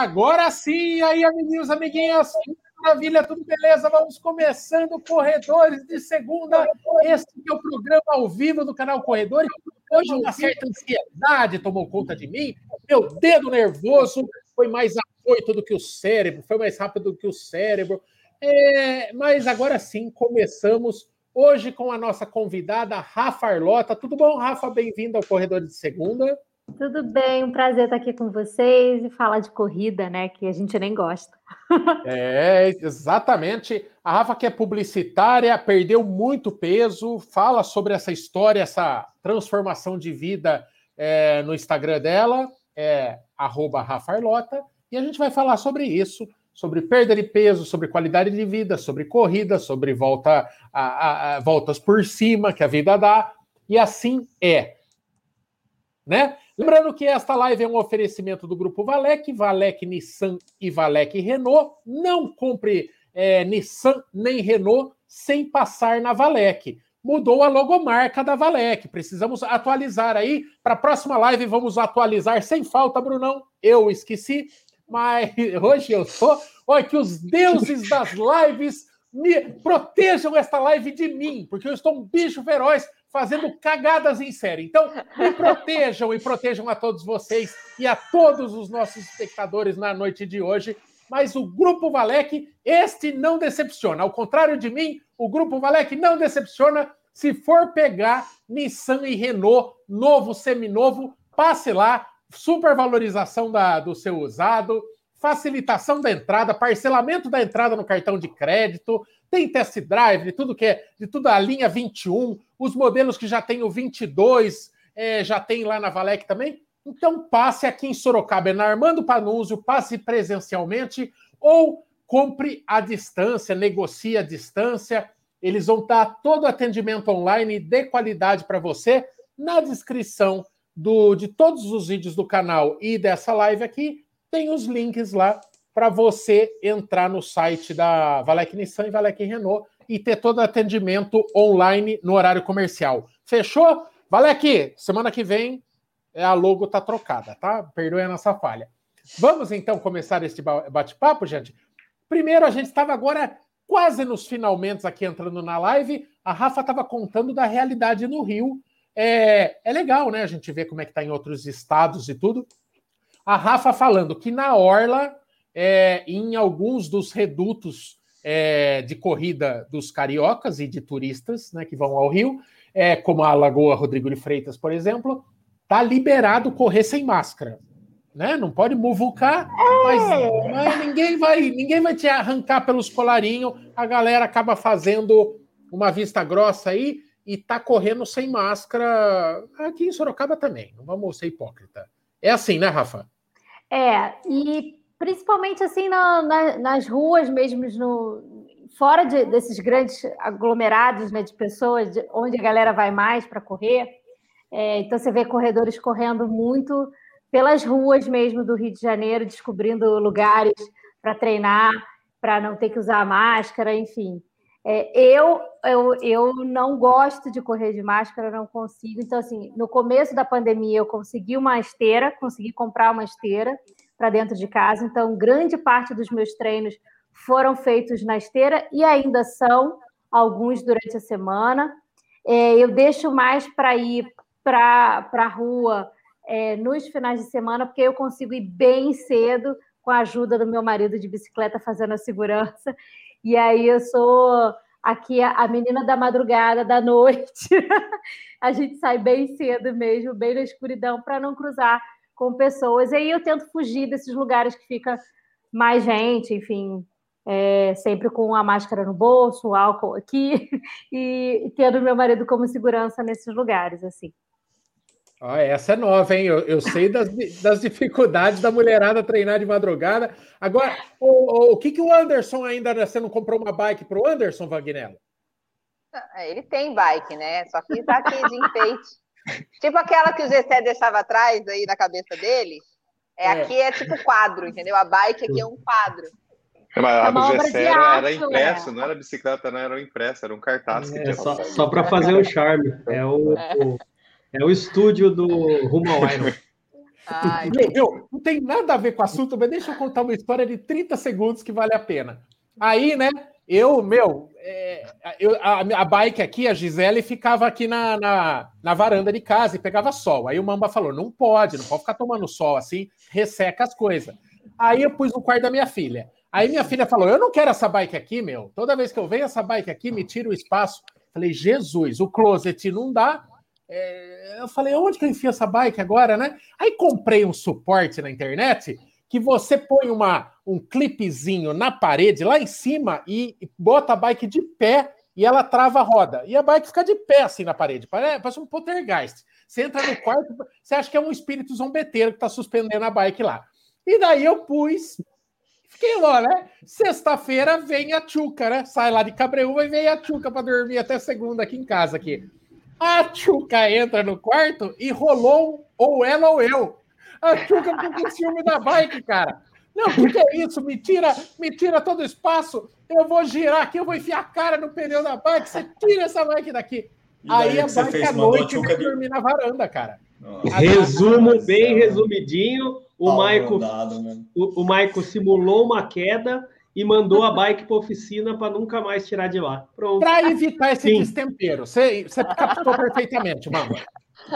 agora sim, aí, amiguinhos, amiguinhas, maravilha, tudo beleza? Vamos começando Corredores de Segunda. Esse é o programa ao vivo do canal Corredores. Hoje uma certa ansiedade tomou conta de mim. Meu dedo nervoso foi mais afoito do que o cérebro, foi mais rápido do que o cérebro. É, mas agora sim, começamos hoje com a nossa convidada, Rafa Arlota. Tudo bom, Rafa? Bem-vindo ao Corredores de Segunda. Tudo bem, um prazer estar aqui com vocês e falar de corrida, né? Que a gente nem gosta. É, exatamente. A Rafa, que é publicitária, perdeu muito peso, fala sobre essa história, essa transformação de vida é, no Instagram dela, é Rafa Arlota, e a gente vai falar sobre isso, sobre perda de peso, sobre qualidade de vida, sobre corrida, sobre volta a, a, a voltas por cima que a vida dá, e assim é. Né? Lembrando que esta live é um oferecimento do Grupo Valec, Valec Nissan e Valec Renault. Não compre é, Nissan nem Renault sem passar na Valec. Mudou a logomarca da Valec. Precisamos atualizar aí. Para a próxima live, vamos atualizar sem falta, Brunão. Eu esqueci, mas hoje eu sou. Olha, que os deuses das lives me protejam esta live de mim, porque eu estou um bicho feroz fazendo cagadas em série. Então, me protejam e protejam a todos vocês e a todos os nossos espectadores na noite de hoje. Mas o Grupo Valec, este não decepciona. Ao contrário de mim, o Grupo Valec não decepciona. Se for pegar Nissan e Renault, novo, seminovo, passe lá. Supervalorização da, do seu usado, facilitação da entrada, parcelamento da entrada no cartão de crédito, tem test drive de tudo que é, de tudo a linha 21, os modelos que já tem o 22, é, já tem lá na Valec também. Então passe aqui em Sorocaba, é na Armando Panúzio, passe presencialmente ou compre à distância, negocie à distância. Eles vão dar todo o atendimento online de qualidade para você. Na descrição do, de todos os vídeos do canal e dessa live aqui, tem os links lá para você entrar no site da Valec Nissan e Valec Renault e ter todo atendimento online no horário comercial. Fechou? Valec, semana que vem é, a logo tá trocada, tá? Perdoe a nossa falha. Vamos então começar este bate-papo, gente. Primeiro, a gente estava agora quase nos finalmente aqui entrando na live. A Rafa estava contando da realidade no Rio. É, é legal, né? A gente ver como é que está em outros estados e tudo. A Rafa falando que na Orla é, em alguns dos redutos é, de corrida dos cariocas e de turistas né, que vão ao Rio, é, como a Lagoa Rodrigo de Freitas, por exemplo, tá liberado correr sem máscara. Né? Não pode muvucar, mas, é. mas, ninguém vai ninguém vai te arrancar pelos colarinhos. A galera acaba fazendo uma vista grossa aí e tá correndo sem máscara aqui em Sorocaba também. Não vamos ser hipócrita. É assim, né, Rafa? É, e principalmente assim na, na, nas ruas mesmo, no, fora de, desses grandes aglomerados né, de pessoas, de, onde a galera vai mais para correr. É, então você vê corredores correndo muito pelas ruas mesmo do Rio de Janeiro, descobrindo lugares para treinar, para não ter que usar máscara, enfim. É, eu, eu, eu não gosto de correr de máscara, não consigo. Então, assim, no começo da pandemia, eu consegui uma esteira, consegui comprar uma esteira para dentro de casa. Então, grande parte dos meus treinos foram feitos na esteira e ainda são alguns durante a semana. É, eu deixo mais para ir para a rua é, nos finais de semana, porque eu consigo ir bem cedo com a ajuda do meu marido de bicicleta fazendo a segurança. E aí eu sou aqui a menina da madrugada, da noite. a gente sai bem cedo mesmo, bem na escuridão, para não cruzar com pessoas. E aí eu tento fugir desses lugares que fica mais gente, enfim, é, sempre com a máscara no bolso, o álcool aqui, e tendo meu marido como segurança nesses lugares, assim. Ah, essa é nova, hein? Eu, eu sei das, das, dificuldades da mulherada treinar de madrugada. Agora, o, o, o que, que o Anderson ainda. Você não comprou uma bike para o Anderson, Vagnello? Ah, ele tem bike, né? Só que tá aqui de enfeite. Tipo aquela que o Zé deixava atrás aí na cabeça dele. É, é, Aqui é tipo quadro, entendeu? A bike aqui é um quadro. É, mas a do Gessé era, era impresso, é. não era bicicleta, não era impresso, era um cartaz que é, tinha. Só, só para fazer o charme. É o, é. o, é o estúdio do Rumo ao Iron. Ai, meu, meu, não tem nada a ver com o assunto, mas deixa eu contar uma história de 30 segundos que vale a pena. Aí, né, eu, meu, é, eu, a, a, bike aqui, a Gisele, ficava aqui na, na, na, varanda de casa e pegava sol. Aí o Mamba falou: não pode, não pode ficar tomando sol assim, resseca as coisas. Aí eu pus no quarto da minha filha. Aí minha filha falou: Eu não quero essa bike aqui, meu. Toda vez que eu venho essa bike aqui, me tira o espaço. Falei, Jesus, o closet não dá. É... eu falei, onde que eu enfio essa bike agora, né? Aí comprei um suporte na internet que você põe uma, um clipezinho na parede lá em cima e bota a bike de pé e ela trava a roda. E a bike fica de pé assim na parede, parece um poltergeist. Você entra no quarto, você acha que é um espírito zombeteiro que está suspendendo a bike lá. E daí eu pus, fiquei lá, né? Sexta-feira vem a Tchuca, né? Sai lá de Cabreúva e vem a Tchuca para dormir até segunda aqui em casa aqui. A Tchuca entra no quarto e rolou ou ela ou eu. A Tchuca ficou com ciúme da bike, cara. Não, o que, que, é isso? Me tira, me tira todo o espaço. Eu vou girar aqui, eu vou enfiar a cara no pneu da bike. Você tira essa bike daqui. Aí a bike à noite vai de... dormir na varanda, cara. Resumo bem resumidinho. O Maico, o, o Maico simulou uma queda e mandou a bike para oficina para nunca mais tirar de lá. Pronto. Para evitar esse Sim. destempero. Você, você captou perfeitamente, Mama.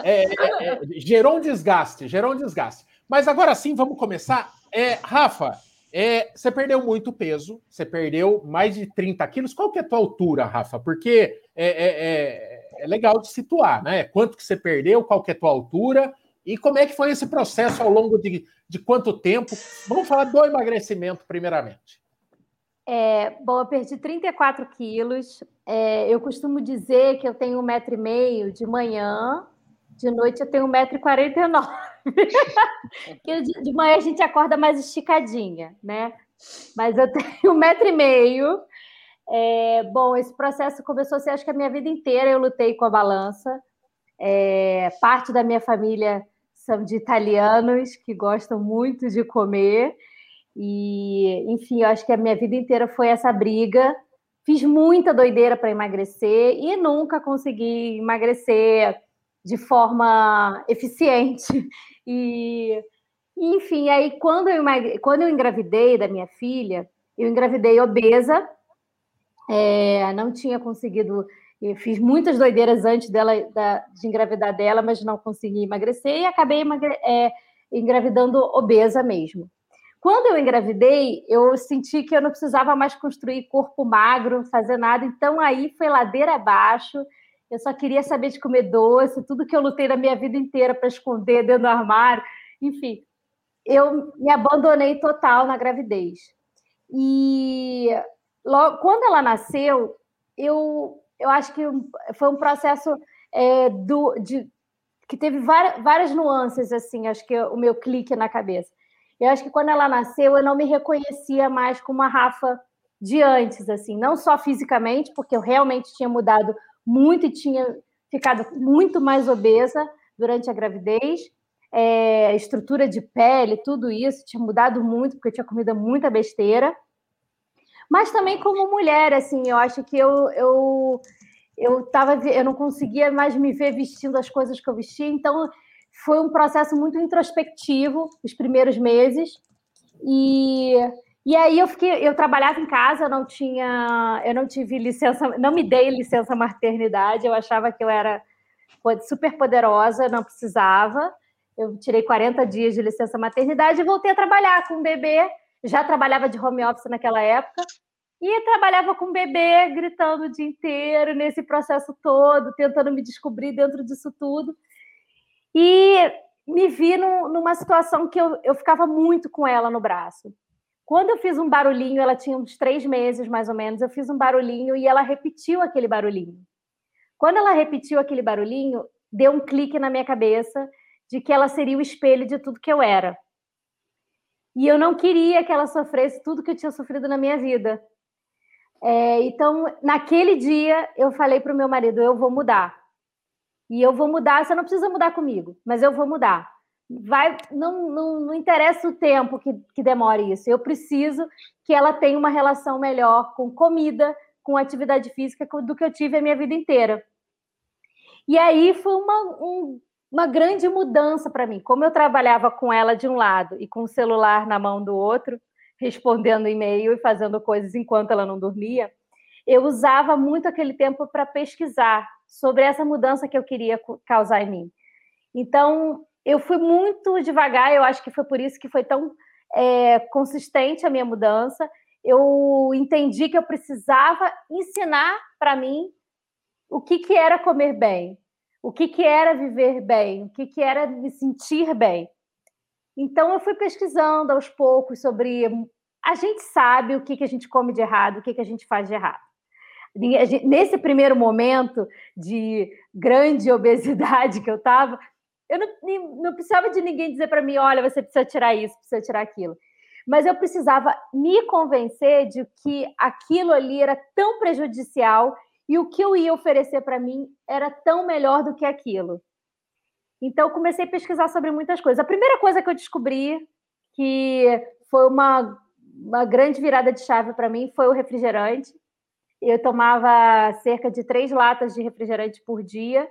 É, é, é, gerou um desgaste, gerou um desgaste. Mas agora sim, vamos começar. É, Rafa, é, você perdeu muito peso, você perdeu mais de 30 quilos. Qual que é a tua altura, Rafa? Porque é, é, é, legal de situar, né? Quanto que você perdeu, qual que é a tua altura e como é que foi esse processo ao longo de, de quanto tempo? Vamos falar do emagrecimento, primeiramente. É, bom, eu perdi 34 quilos. É, eu costumo dizer que eu tenho um metro e meio de manhã de noite eu tenho 1,49m. Porque de, de manhã a gente acorda mais esticadinha, né? Mas eu tenho 1,5m. É, bom, esse processo começou assim, acho que a minha vida inteira eu lutei com a balança. É, parte da minha família são de italianos que gostam muito de comer. E, enfim, eu acho que a minha vida inteira foi essa briga. Fiz muita doideira para emagrecer e nunca consegui emagrecer de forma eficiente. E, enfim, aí quando eu, quando eu engravidei da minha filha, eu engravidei obesa, é, não tinha conseguido, fiz muitas doideiras antes dela da, de engravidar dela, mas não consegui emagrecer e acabei emagre, é, engravidando obesa mesmo. Quando eu engravidei, eu senti que eu não precisava mais construir corpo magro, fazer nada, então aí foi ladeira abaixo eu só queria saber de comer doce, tudo que eu lutei na minha vida inteira para esconder dentro do armário. Enfim, eu me abandonei total na gravidez. E logo, quando ela nasceu, eu, eu acho que foi um processo é, do, de, que teve várias, várias nuances, assim, acho que o meu clique na cabeça. Eu acho que quando ela nasceu, eu não me reconhecia mais como a Rafa de antes, assim, não só fisicamente, porque eu realmente tinha mudado muito e tinha ficado muito mais obesa durante a gravidez. É, estrutura de pele, tudo isso tinha mudado muito, porque eu tinha comido muita besteira. Mas também como mulher, assim, eu acho que eu, eu, eu, tava, eu não conseguia mais me ver vestindo as coisas que eu vestia, então foi um processo muito introspectivo os primeiros meses. E e aí eu fiquei, eu trabalhava em casa, eu não tinha, eu não tive licença, não me dei licença maternidade, eu achava que eu era super poderosa, não precisava. Eu tirei 40 dias de licença maternidade e voltei a trabalhar com o bebê. Já trabalhava de home office naquela época e trabalhava com o bebê, gritando o dia inteiro nesse processo todo, tentando me descobrir dentro disso tudo. E me vi numa situação que eu, eu ficava muito com ela no braço. Quando eu fiz um barulhinho, ela tinha uns três meses mais ou menos, eu fiz um barulhinho e ela repetiu aquele barulhinho. Quando ela repetiu aquele barulhinho, deu um clique na minha cabeça de que ela seria o espelho de tudo que eu era. E eu não queria que ela sofresse tudo que eu tinha sofrido na minha vida. É, então, naquele dia, eu falei para o meu marido: eu vou mudar. E eu vou mudar, você não precisa mudar comigo, mas eu vou mudar vai não, não, não interessa o tempo que, que demore isso. Eu preciso que ela tenha uma relação melhor com comida, com atividade física do que eu tive a minha vida inteira. E aí foi uma, um, uma grande mudança para mim. Como eu trabalhava com ela de um lado e com o celular na mão do outro, respondendo e-mail e fazendo coisas enquanto ela não dormia, eu usava muito aquele tempo para pesquisar sobre essa mudança que eu queria causar em mim. Então, eu fui muito devagar, eu acho que foi por isso que foi tão é, consistente a minha mudança. Eu entendi que eu precisava ensinar para mim o que, que era comer bem, o que, que era viver bem, o que, que era me sentir bem. Então, eu fui pesquisando aos poucos sobre. A gente sabe o que, que a gente come de errado, o que, que a gente faz de errado. Nesse primeiro momento de grande obesidade que eu estava, eu não, não precisava de ninguém dizer para mim: olha, você precisa tirar isso, precisa tirar aquilo. Mas eu precisava me convencer de que aquilo ali era tão prejudicial e o que eu ia oferecer para mim era tão melhor do que aquilo. Então, eu comecei a pesquisar sobre muitas coisas. A primeira coisa que eu descobri, que foi uma, uma grande virada de chave para mim, foi o refrigerante. Eu tomava cerca de três latas de refrigerante por dia.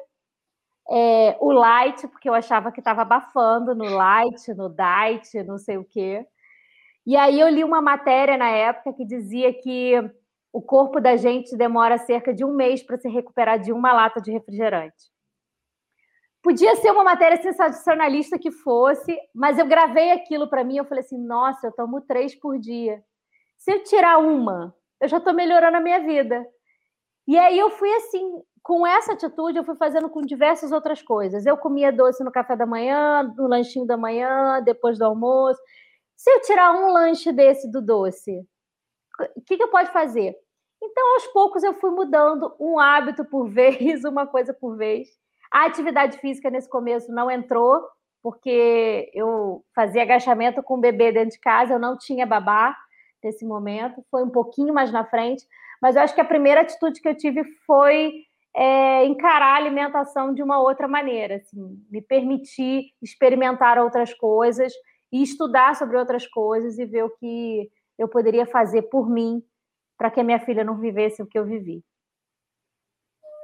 É, o light, porque eu achava que estava abafando no light, no diet, não sei o quê. E aí eu li uma matéria na época que dizia que o corpo da gente demora cerca de um mês para se recuperar de uma lata de refrigerante. Podia ser uma matéria sensacionalista que fosse, mas eu gravei aquilo para mim. Eu falei assim: nossa, eu tomo três por dia. Se eu tirar uma, eu já estou melhorando a minha vida. E aí eu fui assim, com essa atitude, eu fui fazendo com diversas outras coisas. Eu comia doce no café da manhã, no lanchinho da manhã, depois do almoço. Se eu tirar um lanche desse do doce, o que, que eu posso fazer? Então, aos poucos, eu fui mudando um hábito por vez, uma coisa por vez. A atividade física nesse começo não entrou, porque eu fazia agachamento com o bebê dentro de casa, eu não tinha babá nesse momento, foi um pouquinho mais na frente, mas eu acho que a primeira atitude que eu tive foi é, encarar a alimentação de uma outra maneira, assim, me permitir experimentar outras coisas e estudar sobre outras coisas e ver o que eu poderia fazer por mim para que a minha filha não vivesse o que eu vivi.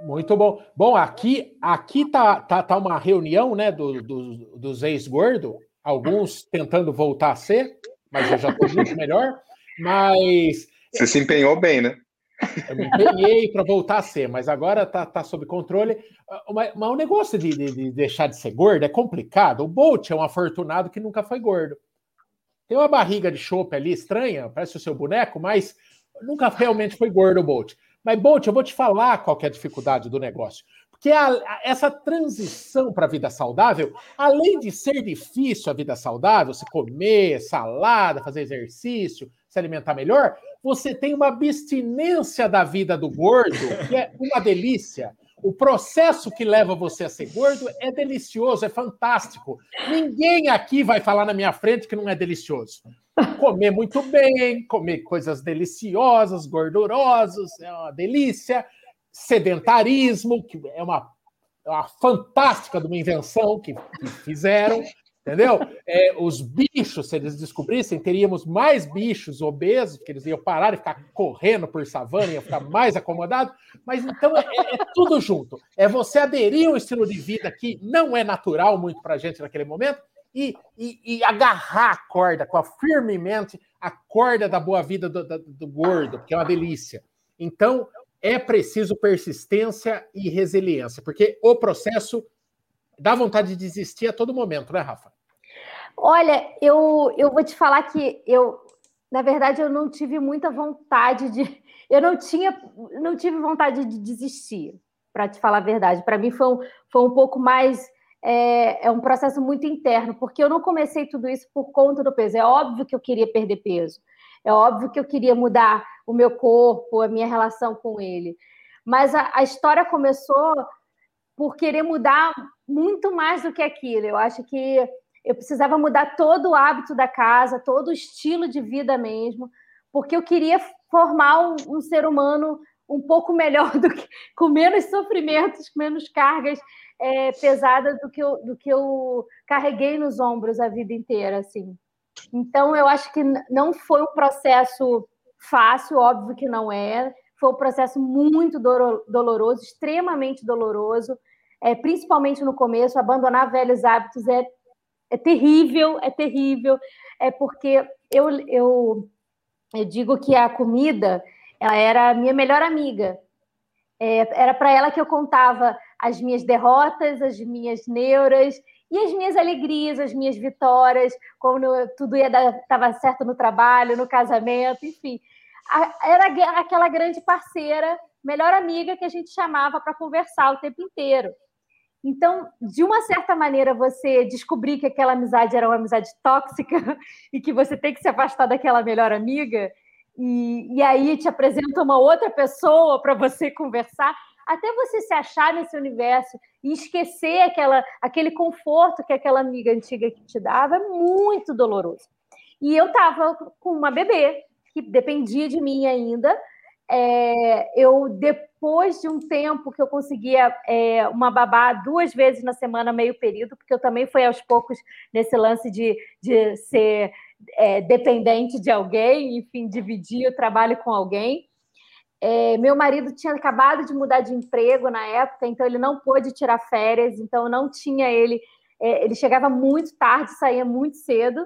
Muito bom. Bom, aqui aqui tá, tá, tá uma reunião né, do, do dos ex-gordos, alguns tentando voltar a ser, mas eu já estou muito melhor. Mas. Você se empenhou bem, né? Eu me empenhei para voltar a ser, mas agora está tá sob controle. Mas, mas o negócio de, de, de, deixar de ser gordo é complicado. O Bolt é um afortunado que nunca foi gordo. Tem uma barriga de chope ali estranha, parece o seu boneco, mas nunca realmente foi gordo o Bolt. Mas, Bolt, eu vou te falar qual é a dificuldade do negócio. Porque a, a, essa transição para a vida saudável, além de ser difícil a vida saudável, se comer salada, fazer exercício, se alimentar melhor, você tem uma abstinência da vida do gordo, que é uma delícia. O processo que leva você a ser gordo é delicioso, é fantástico. Ninguém aqui vai falar na minha frente que não é delicioso. Comer muito bem, comer coisas deliciosas, gordurosas, é uma delícia. Sedentarismo, que é uma, é uma fantástica de uma invenção que, que fizeram. Entendeu? É, os bichos, se eles descobrissem, teríamos mais bichos obesos, porque eles iam parar e ficar correndo por savana, iam ficar mais acomodados. Mas então é, é, é tudo junto. É você aderir a um estilo de vida que não é natural muito para a gente naquele momento e, e, e, agarrar a corda com a firmemente a corda da boa vida do, do, do gordo, porque é uma delícia. Então é preciso persistência e resiliência, porque o processo dá vontade de desistir a todo momento, né, Rafa? Olha, eu, eu vou te falar que eu, na verdade, eu não tive muita vontade de. Eu não tinha, não tive vontade de desistir, para te falar a verdade. Para mim foi um, foi um pouco mais. É, é um processo muito interno, porque eu não comecei tudo isso por conta do peso. É óbvio que eu queria perder peso. É óbvio que eu queria mudar o meu corpo, a minha relação com ele. Mas a, a história começou por querer mudar muito mais do que aquilo. Eu acho que eu precisava mudar todo o hábito da casa, todo o estilo de vida mesmo, porque eu queria formar um, um ser humano um pouco melhor do que com menos sofrimentos, com menos cargas é, pesadas do que, eu, do que eu carreguei nos ombros a vida inteira, assim. Então eu acho que não foi um processo fácil, óbvio que não é. Foi um processo muito doloroso, extremamente doloroso. é, principalmente no começo, abandonar velhos hábitos é, é terrível, é terrível, é porque eu, eu, eu digo que a comida ela era a minha melhor amiga. É, era para ela que eu contava as minhas derrotas, as minhas neuras e as minhas alegrias, as minhas vitórias, quando tudo estava certo no trabalho, no casamento, enfim. A, era aquela grande parceira, melhor amiga que a gente chamava para conversar o tempo inteiro. Então, de uma certa maneira, você descobrir que aquela amizade era uma amizade tóxica e que você tem que se afastar daquela melhor amiga, e, e aí te apresenta uma outra pessoa para você conversar, até você se achar nesse universo e esquecer aquela, aquele conforto que aquela amiga antiga que te dava, é muito doloroso. E eu estava com uma bebê que dependia de mim ainda. É, eu, depois de um tempo que eu conseguia é, uma babá duas vezes na semana, meio período, porque eu também fui aos poucos nesse lance de, de ser é, dependente de alguém, enfim, dividir o trabalho com alguém. É, meu marido tinha acabado de mudar de emprego na época, então ele não pôde tirar férias, então não tinha ele. É, ele chegava muito tarde, saía muito cedo.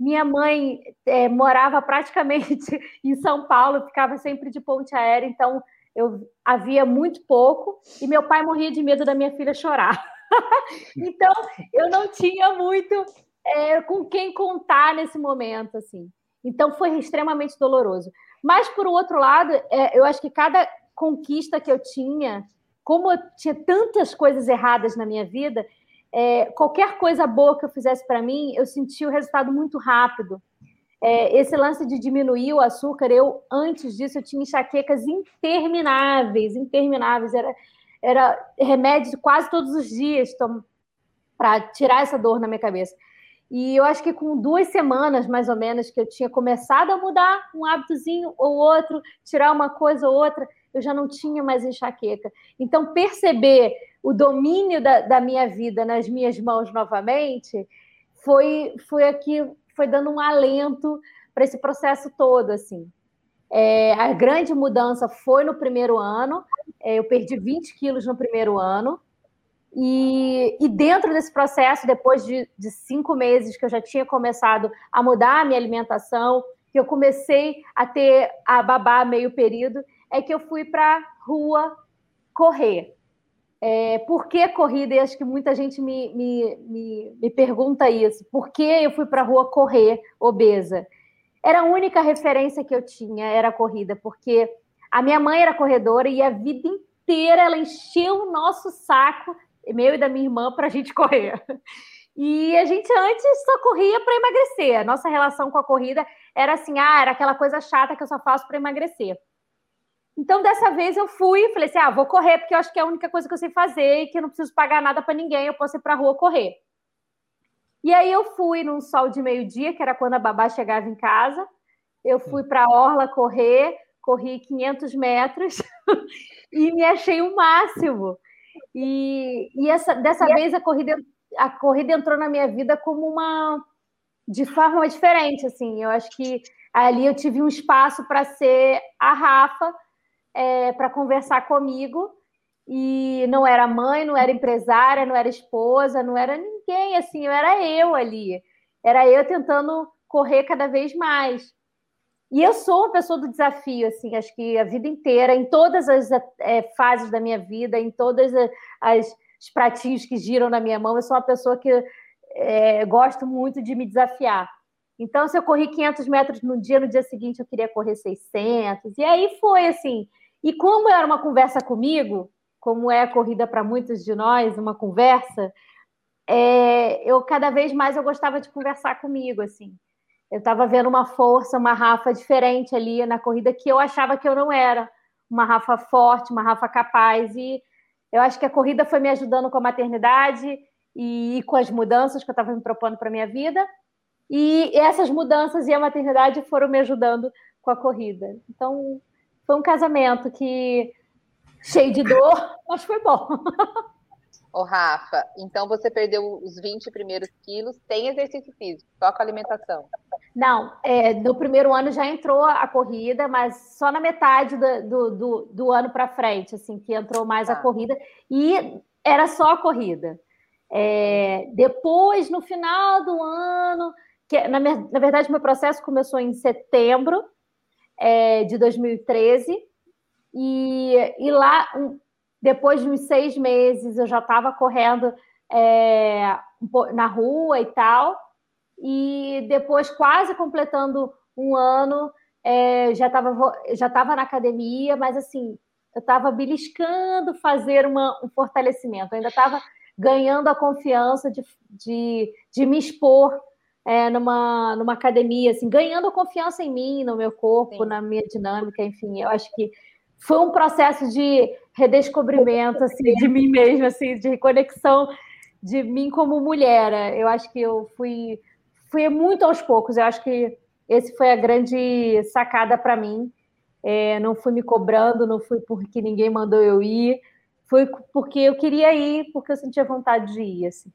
Minha mãe é, morava praticamente em São Paulo, ficava sempre de ponte aérea, então eu havia muito pouco. E meu pai morria de medo da minha filha chorar. então eu não tinha muito é, com quem contar nesse momento, assim. Então foi extremamente doloroso. Mas, por outro lado, é, eu acho que cada conquista que eu tinha, como eu tinha tantas coisas erradas na minha vida, é, qualquer coisa boa que eu fizesse para mim, eu sentia o resultado muito rápido. É, esse lance de diminuir o açúcar, eu, antes disso, eu tinha enxaquecas intermináveis, intermináveis. Era, era remédio quase todos os dias para tirar essa dor na minha cabeça. E eu acho que com duas semanas, mais ou menos, que eu tinha começado a mudar um hábitozinho ou outro, tirar uma coisa ou outra, eu já não tinha mais enxaqueca. Então, perceber o domínio da, da minha vida nas minhas mãos novamente foi, foi aqui, foi dando um alento para esse processo todo, assim. É, a grande mudança foi no primeiro ano, é, eu perdi 20 quilos no primeiro ano, e, e, dentro desse processo, depois de, de, cinco meses que eu já tinha começado a mudar a minha alimentação, que eu comecei a ter a babá meio período, é que eu fui para rua correr. É, por que corrida? E acho que muita gente me, me, me, me pergunta isso. Por que eu fui para a rua correr obesa? Era a única referência que eu tinha, era a corrida, porque a minha mãe era corredora e a vida inteira ela encheu o nosso saco meu e da minha irmã, para a gente correr. E a gente antes só corria para emagrecer. A nossa relação com a corrida era assim: ah, era aquela coisa chata que eu só faço para emagrecer. Então, dessa vez eu fui e falei assim: ah, vou correr, porque eu acho que é a única coisa que eu sei fazer e que eu não preciso pagar nada para ninguém, eu posso ir para a rua correr. E aí eu fui num sol de meio-dia, que era quando a babá chegava em casa. Eu fui para a Orla correr, corri 500 metros e me achei o máximo. E, e essa, dessa e vez a corrida, a corrida entrou na minha vida como uma de forma diferente, assim. Eu acho que ali eu tive um espaço para ser a Rafa, é, para conversar comigo. E não era mãe, não era empresária, não era esposa, não era ninguém, assim, era eu ali. Era eu tentando correr cada vez mais. E eu sou uma pessoa do desafio, assim, acho que a vida inteira, em todas as é, fases da minha vida, em todas as, os pratinhos que giram na minha mão, eu sou uma pessoa que é, gosto muito de me desafiar. Então, se eu corri 500 metros no dia, no dia seguinte eu queria correr 600, e aí foi assim. E como era uma conversa comigo, como é a corrida para muitos de nós, uma conversa, é, eu cada vez mais eu gostava de conversar comigo, assim. Eu estava vendo uma força, uma Rafa diferente ali na corrida que eu achava que eu não era. Uma Rafa forte, uma Rafa capaz. E eu acho que a corrida foi me ajudando com a maternidade e com as mudanças que eu estava me propondo para minha vida. E essas mudanças e a maternidade foram me ajudando com a corrida. Então, foi um casamento que cheio de dor, mas foi bom. Ô, Rafa, então você perdeu os 20 primeiros quilos, tem exercício físico, só com alimentação? Não, é, no primeiro ano já entrou a corrida, mas só na metade do, do, do, ano para frente, assim, que entrou mais ah. a tá. corrida. E era só a corrida. É, depois, no final do ano, que na, na, verdade meu processo começou em setembro é, de 2013 e, e lá depois de uns seis meses eu já estava correndo é, na rua e tal. E depois quase completando um ano é, já estava já tava na academia mas assim eu estava beliscando fazer uma, um fortalecimento. Eu ainda estava ganhando a confiança de, de, de me expor é, numa, numa academia, assim, ganhando confiança em mim, no meu corpo, Sim. na minha dinâmica, enfim, eu acho que foi um processo de redescobrimento assim, de mim mesma, assim, de reconexão de mim como mulher. Eu acho que eu fui, fui muito aos poucos, eu acho que esse foi a grande sacada para mim. É, não fui me cobrando, não fui porque ninguém mandou eu ir, foi porque eu queria ir, porque eu sentia vontade de ir. Assim.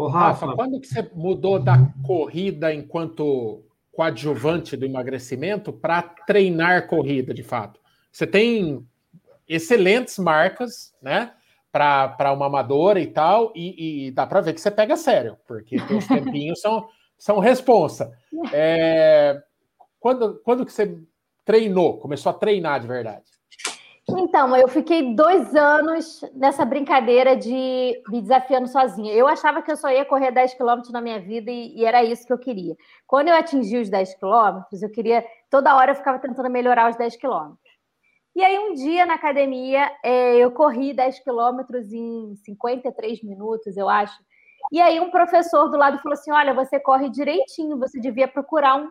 Ô, Rafa, Rafa, quando que você mudou da corrida enquanto coadjuvante do emagrecimento para treinar corrida, de fato? Você tem excelentes marcas, né? Para uma amadora e tal, e, e dá para ver que você pega sério, porque os tempinhos são, são responsa. É, quando, quando que você treinou, começou a treinar de verdade? Então, eu fiquei dois anos nessa brincadeira de me desafiando sozinha. Eu achava que eu só ia correr 10 quilômetros na minha vida e, e, era isso que eu queria. Quando eu atingi os 10 quilômetros, eu queria. Toda hora eu ficava tentando melhorar os 10 quilômetros. E aí, um dia na academia, é, eu corri 10 quilômetros em 53 minutos, eu acho. E aí, um professor do lado falou assim: Olha, você corre direitinho, você devia procurar um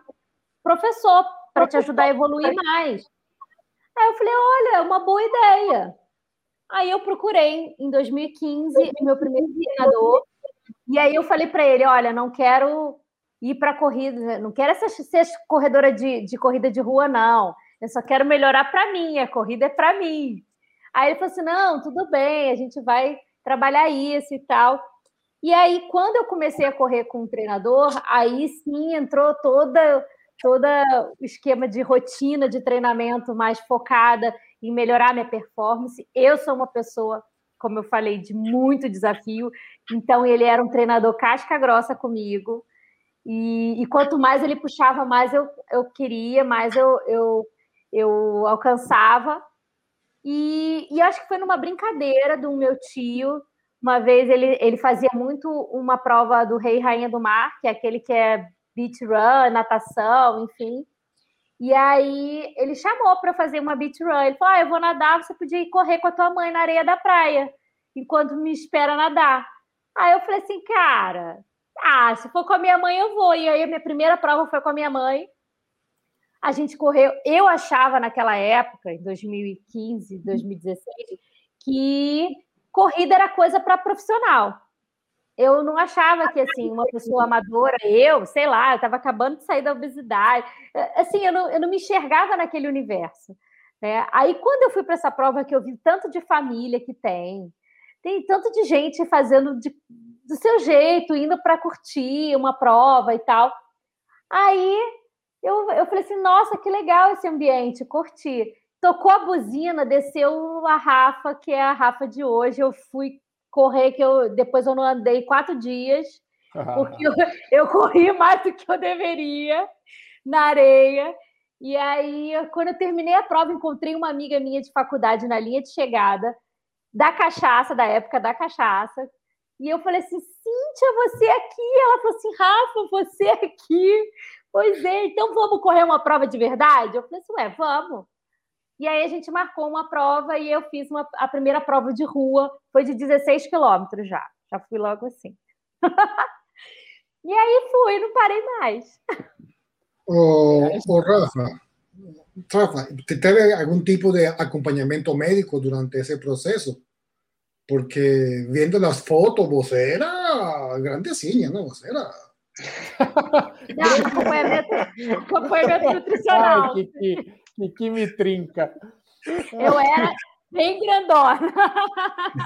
professor para te ajudar a evoluir mais. Aí eu falei, olha, uma boa ideia. Aí eu procurei em 2015 meu primeiro treinador. E aí eu falei para ele, olha, não quero ir para corrida, não quero ser, ser corredora de, de corrida de rua, não. Eu só quero melhorar para mim, a corrida é para mim. Aí ele falou assim: não, tudo bem, a gente vai trabalhar isso e tal. E aí, quando eu comecei a correr com o treinador, aí sim entrou toda todo o esquema de rotina de treinamento mais focada em melhorar minha performance. Eu sou uma pessoa, como eu falei, de muito desafio, então ele era um treinador casca grossa comigo. E, e quanto mais ele puxava, mais eu, eu queria, mais eu, eu, eu alcançava. E, e acho que foi numa brincadeira do meu tio. Uma vez ele, ele fazia muito uma prova do Rei Rainha do Mar, que é aquele que é beach run, natação, enfim. E aí ele chamou para fazer uma beach run. Ele falou: ah, eu vou nadar, você podia ir correr com a tua mãe na areia da praia, enquanto me espera nadar. Aí eu falei assim, cara, ah, se for com a minha mãe, eu vou. E aí a minha primeira prova foi com a minha mãe. A gente correu. Eu achava naquela época, em 2015, 2016, que corrida era coisa para profissional eu não achava que assim uma pessoa amadora, eu, sei lá, eu estava acabando de sair da obesidade, é, assim, eu não, eu não me enxergava naquele universo. Né? Aí quando eu fui para essa prova que eu vi tanto de família que tem, tem tanto de gente fazendo de, do seu jeito, indo para curtir uma prova e tal. Aí eu, eu falei assim, nossa, que legal esse ambiente, curti. Tocou a buzina, desceu a Rafa, que é a Rafa de hoje. Eu fui correr que eu depois eu não andei quatro dias, porque eu, eu corri mais do que eu deveria na areia. E aí, quando eu terminei a prova, encontrei uma amiga minha de faculdade na linha de chegada, da cachaça, da época da cachaça. E eu falei assim: Cíntia, você aqui? Ela falou assim: Rafa, você aqui? Pois é, então vamos correr uma prova de verdade? Eu falei assim: ué, vamos. E aí a gente marcou uma prova e eu fiz uma, a primeira prova de rua, foi de 16 quilômetros já. Já fui logo assim. e aí fui, não parei mais. O, o Rafa, Rafa, ¿teve algum tipo de acompanhamento médico durante esse processo? Porque vendo as fotos, você era grandezinha, não? Você era não, acompanhamento, acompanhamento nutricional. Ai, que, que, que me trinca. Eu era bem grandona.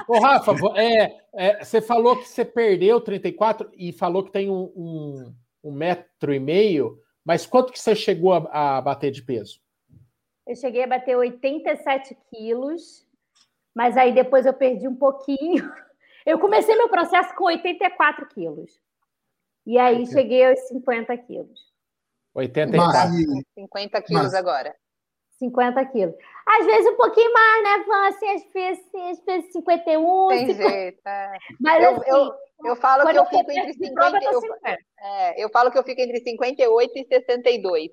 Ô, Rafa, é, é, você falou que você perdeu 34 e falou que tem um, um, um metro e meio, mas quanto que você chegou a, a bater de peso? Eu cheguei a bater 87 quilos mas aí depois eu perdi um pouquinho. Eu comecei meu processo com 84 quilos. E aí cheguei aos 50 quilos. 84. 50 quilos Mas... agora. 50 quilos. Às vezes um pouquinho mais, né, Van? Assim, às vezes, às vezes 51. Tem 50... jeito. É. Mas eu, assim, eu, eu falo que eu fico entre 50, eu, é, eu falo que eu fico entre 58 e 62.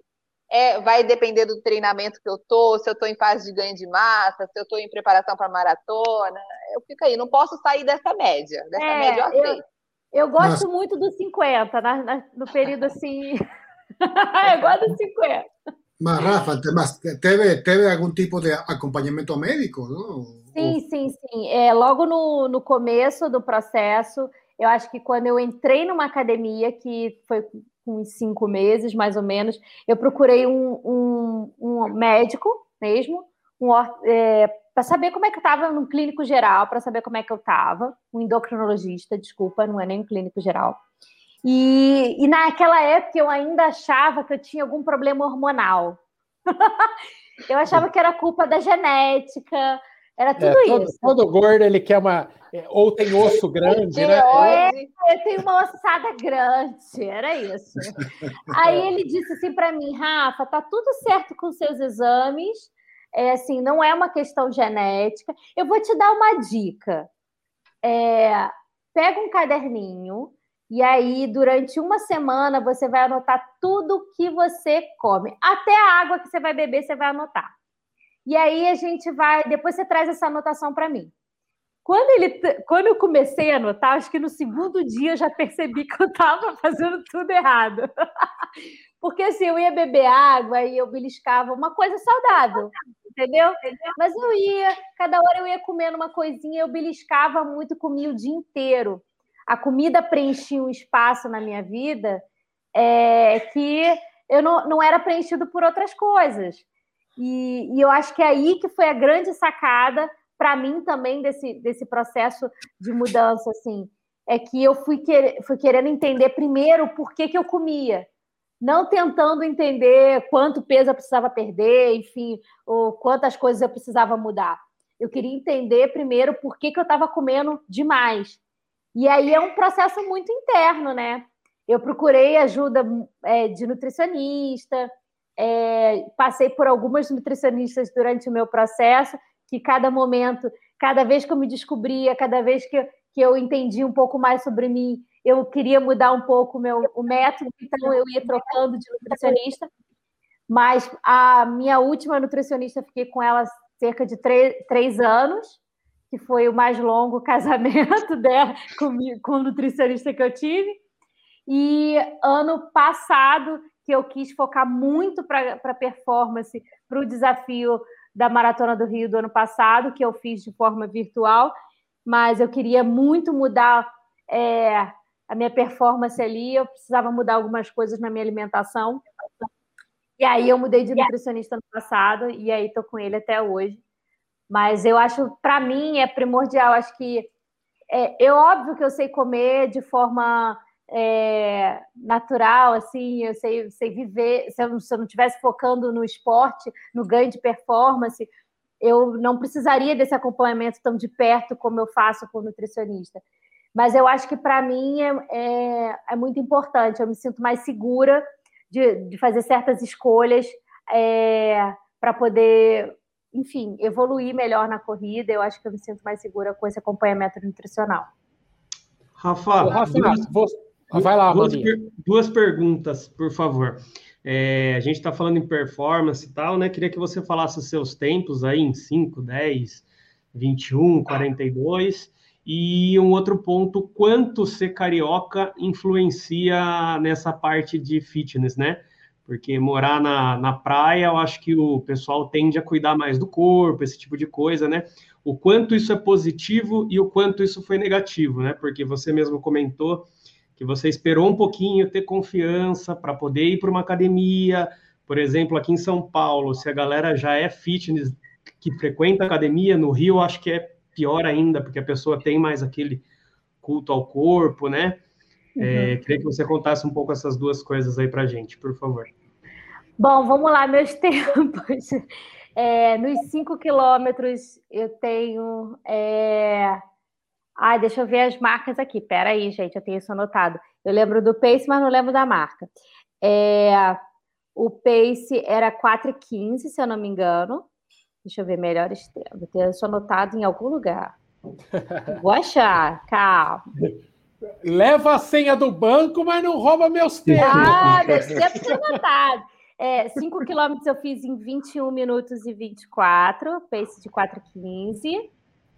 É, vai depender do treinamento que eu tô, se eu tô em fase de ganho de massa, se eu tô em preparação para maratona. Eu fico aí, não posso sair dessa média. Dessa é, média eu Eu, eu gosto muito dos 50, na, na, no período assim. eu gosto dos 50. Mas, Rafa, mas teve, teve algum tipo de acompanhamento médico, não? Sim, sim, sim. É, logo no, no começo do processo, eu acho que quando eu entrei numa academia, que foi com cinco meses, mais ou menos, eu procurei um, um, um médico mesmo, um, é, para saber como é que eu estava no clínico geral, para saber como é que eu estava, um endocrinologista, desculpa, não é nem um clínico geral. E, e naquela época eu ainda achava que eu tinha algum problema hormonal. eu achava que era culpa da genética, era tudo é, todo, isso. Todo gordo ele quer uma. É, ou tem osso grande, né? É, eu tenho uma ossada grande, era isso. Aí ele disse assim para mim, Rafa, tá tudo certo com seus exames, é assim, não é uma questão genética. Eu vou te dar uma dica. É, pega um caderninho e aí, durante uma semana, você vai anotar tudo que você come. Até a água que você vai beber, você vai anotar. E aí a gente vai. Depois você traz essa anotação para mim. Quando, ele, quando eu comecei a anotar, acho que no segundo dia eu já percebi que eu estava fazendo tudo errado. Porque assim, eu ia beber água e eu beliscava uma coisa saudável, entendeu? Mas eu ia, cada hora eu ia comendo uma coisinha, eu beliscava muito, comia o dia inteiro a comida preenchia um espaço na minha vida é, que eu não, não era preenchido por outras coisas. E, e eu acho que é aí que foi a grande sacada para mim também desse, desse processo de mudança, assim, é que eu fui, quer, fui querendo entender primeiro por que, que eu comia, não tentando entender quanto peso eu precisava perder, enfim, ou quantas coisas eu precisava mudar. Eu queria entender primeiro por que, que eu estava comendo demais. E aí é um processo muito interno, né? Eu procurei ajuda é, de nutricionista, é, passei por algumas nutricionistas durante o meu processo, que cada momento, cada vez que eu me descobria, cada vez que, que eu entendi um pouco mais sobre mim, eu queria mudar um pouco o meu o método, então eu ia trocando de nutricionista. Mas a minha última nutricionista, fiquei com ela cerca de três, três anos, que foi o mais longo casamento dela com, com o nutricionista que eu tive. E ano passado, que eu quis focar muito para performance, para o desafio da Maratona do Rio do ano passado, que eu fiz de forma virtual, mas eu queria muito mudar é, a minha performance ali, eu precisava mudar algumas coisas na minha alimentação. E aí eu mudei de nutricionista no passado, e aí estou com ele até hoje. Mas eu acho, para mim, é primordial. Acho que é, é, óbvio que eu sei comer de forma é, natural, assim, eu sei, sei viver. Se eu, se eu não estivesse focando no esporte, no ganho de performance, eu não precisaria desse acompanhamento tão de perto como eu faço com nutricionista. Mas eu acho que para mim é, é, é, muito importante. Eu me sinto mais segura de, de fazer certas escolhas é, para poder enfim, evoluir melhor na corrida. Eu acho que eu me sinto mais segura com esse acompanhamento nutricional. Rafa, Rafa duas, vou, vai lá, duas, duas perguntas, por favor. É, a gente está falando em performance e tal, né? Queria que você falasse os seus tempos aí em 5, 10, 21, 42. E um outro ponto, quanto ser carioca influencia nessa parte de fitness, né? Porque morar na, na praia, eu acho que o pessoal tende a cuidar mais do corpo, esse tipo de coisa, né? O quanto isso é positivo e o quanto isso foi negativo, né? Porque você mesmo comentou que você esperou um pouquinho ter confiança para poder ir para uma academia, por exemplo, aqui em São Paulo, se a galera já é fitness que frequenta academia, no Rio, eu acho que é pior ainda, porque a pessoa tem mais aquele culto ao corpo, né? Uhum. É, queria que você contasse um pouco essas duas coisas aí para gente, por favor. Bom, vamos lá, meus tempos. É, nos 5 quilômetros eu tenho. É... Ai, deixa eu ver as marcas aqui. Pera aí, gente, eu tenho isso anotado. Eu lembro do pace, mas não lembro da marca. É... O pace era 4,15, se eu não me engano. Deixa eu ver melhores tempos. Vou ter isso anotado em algum lugar. Vou achar, calma. Leva a senha do banco, mas não rouba meus tempos. Ah, meus tempos anotado. É, 5 quilômetros eu fiz em 21 minutos e 24, pace de 4,15.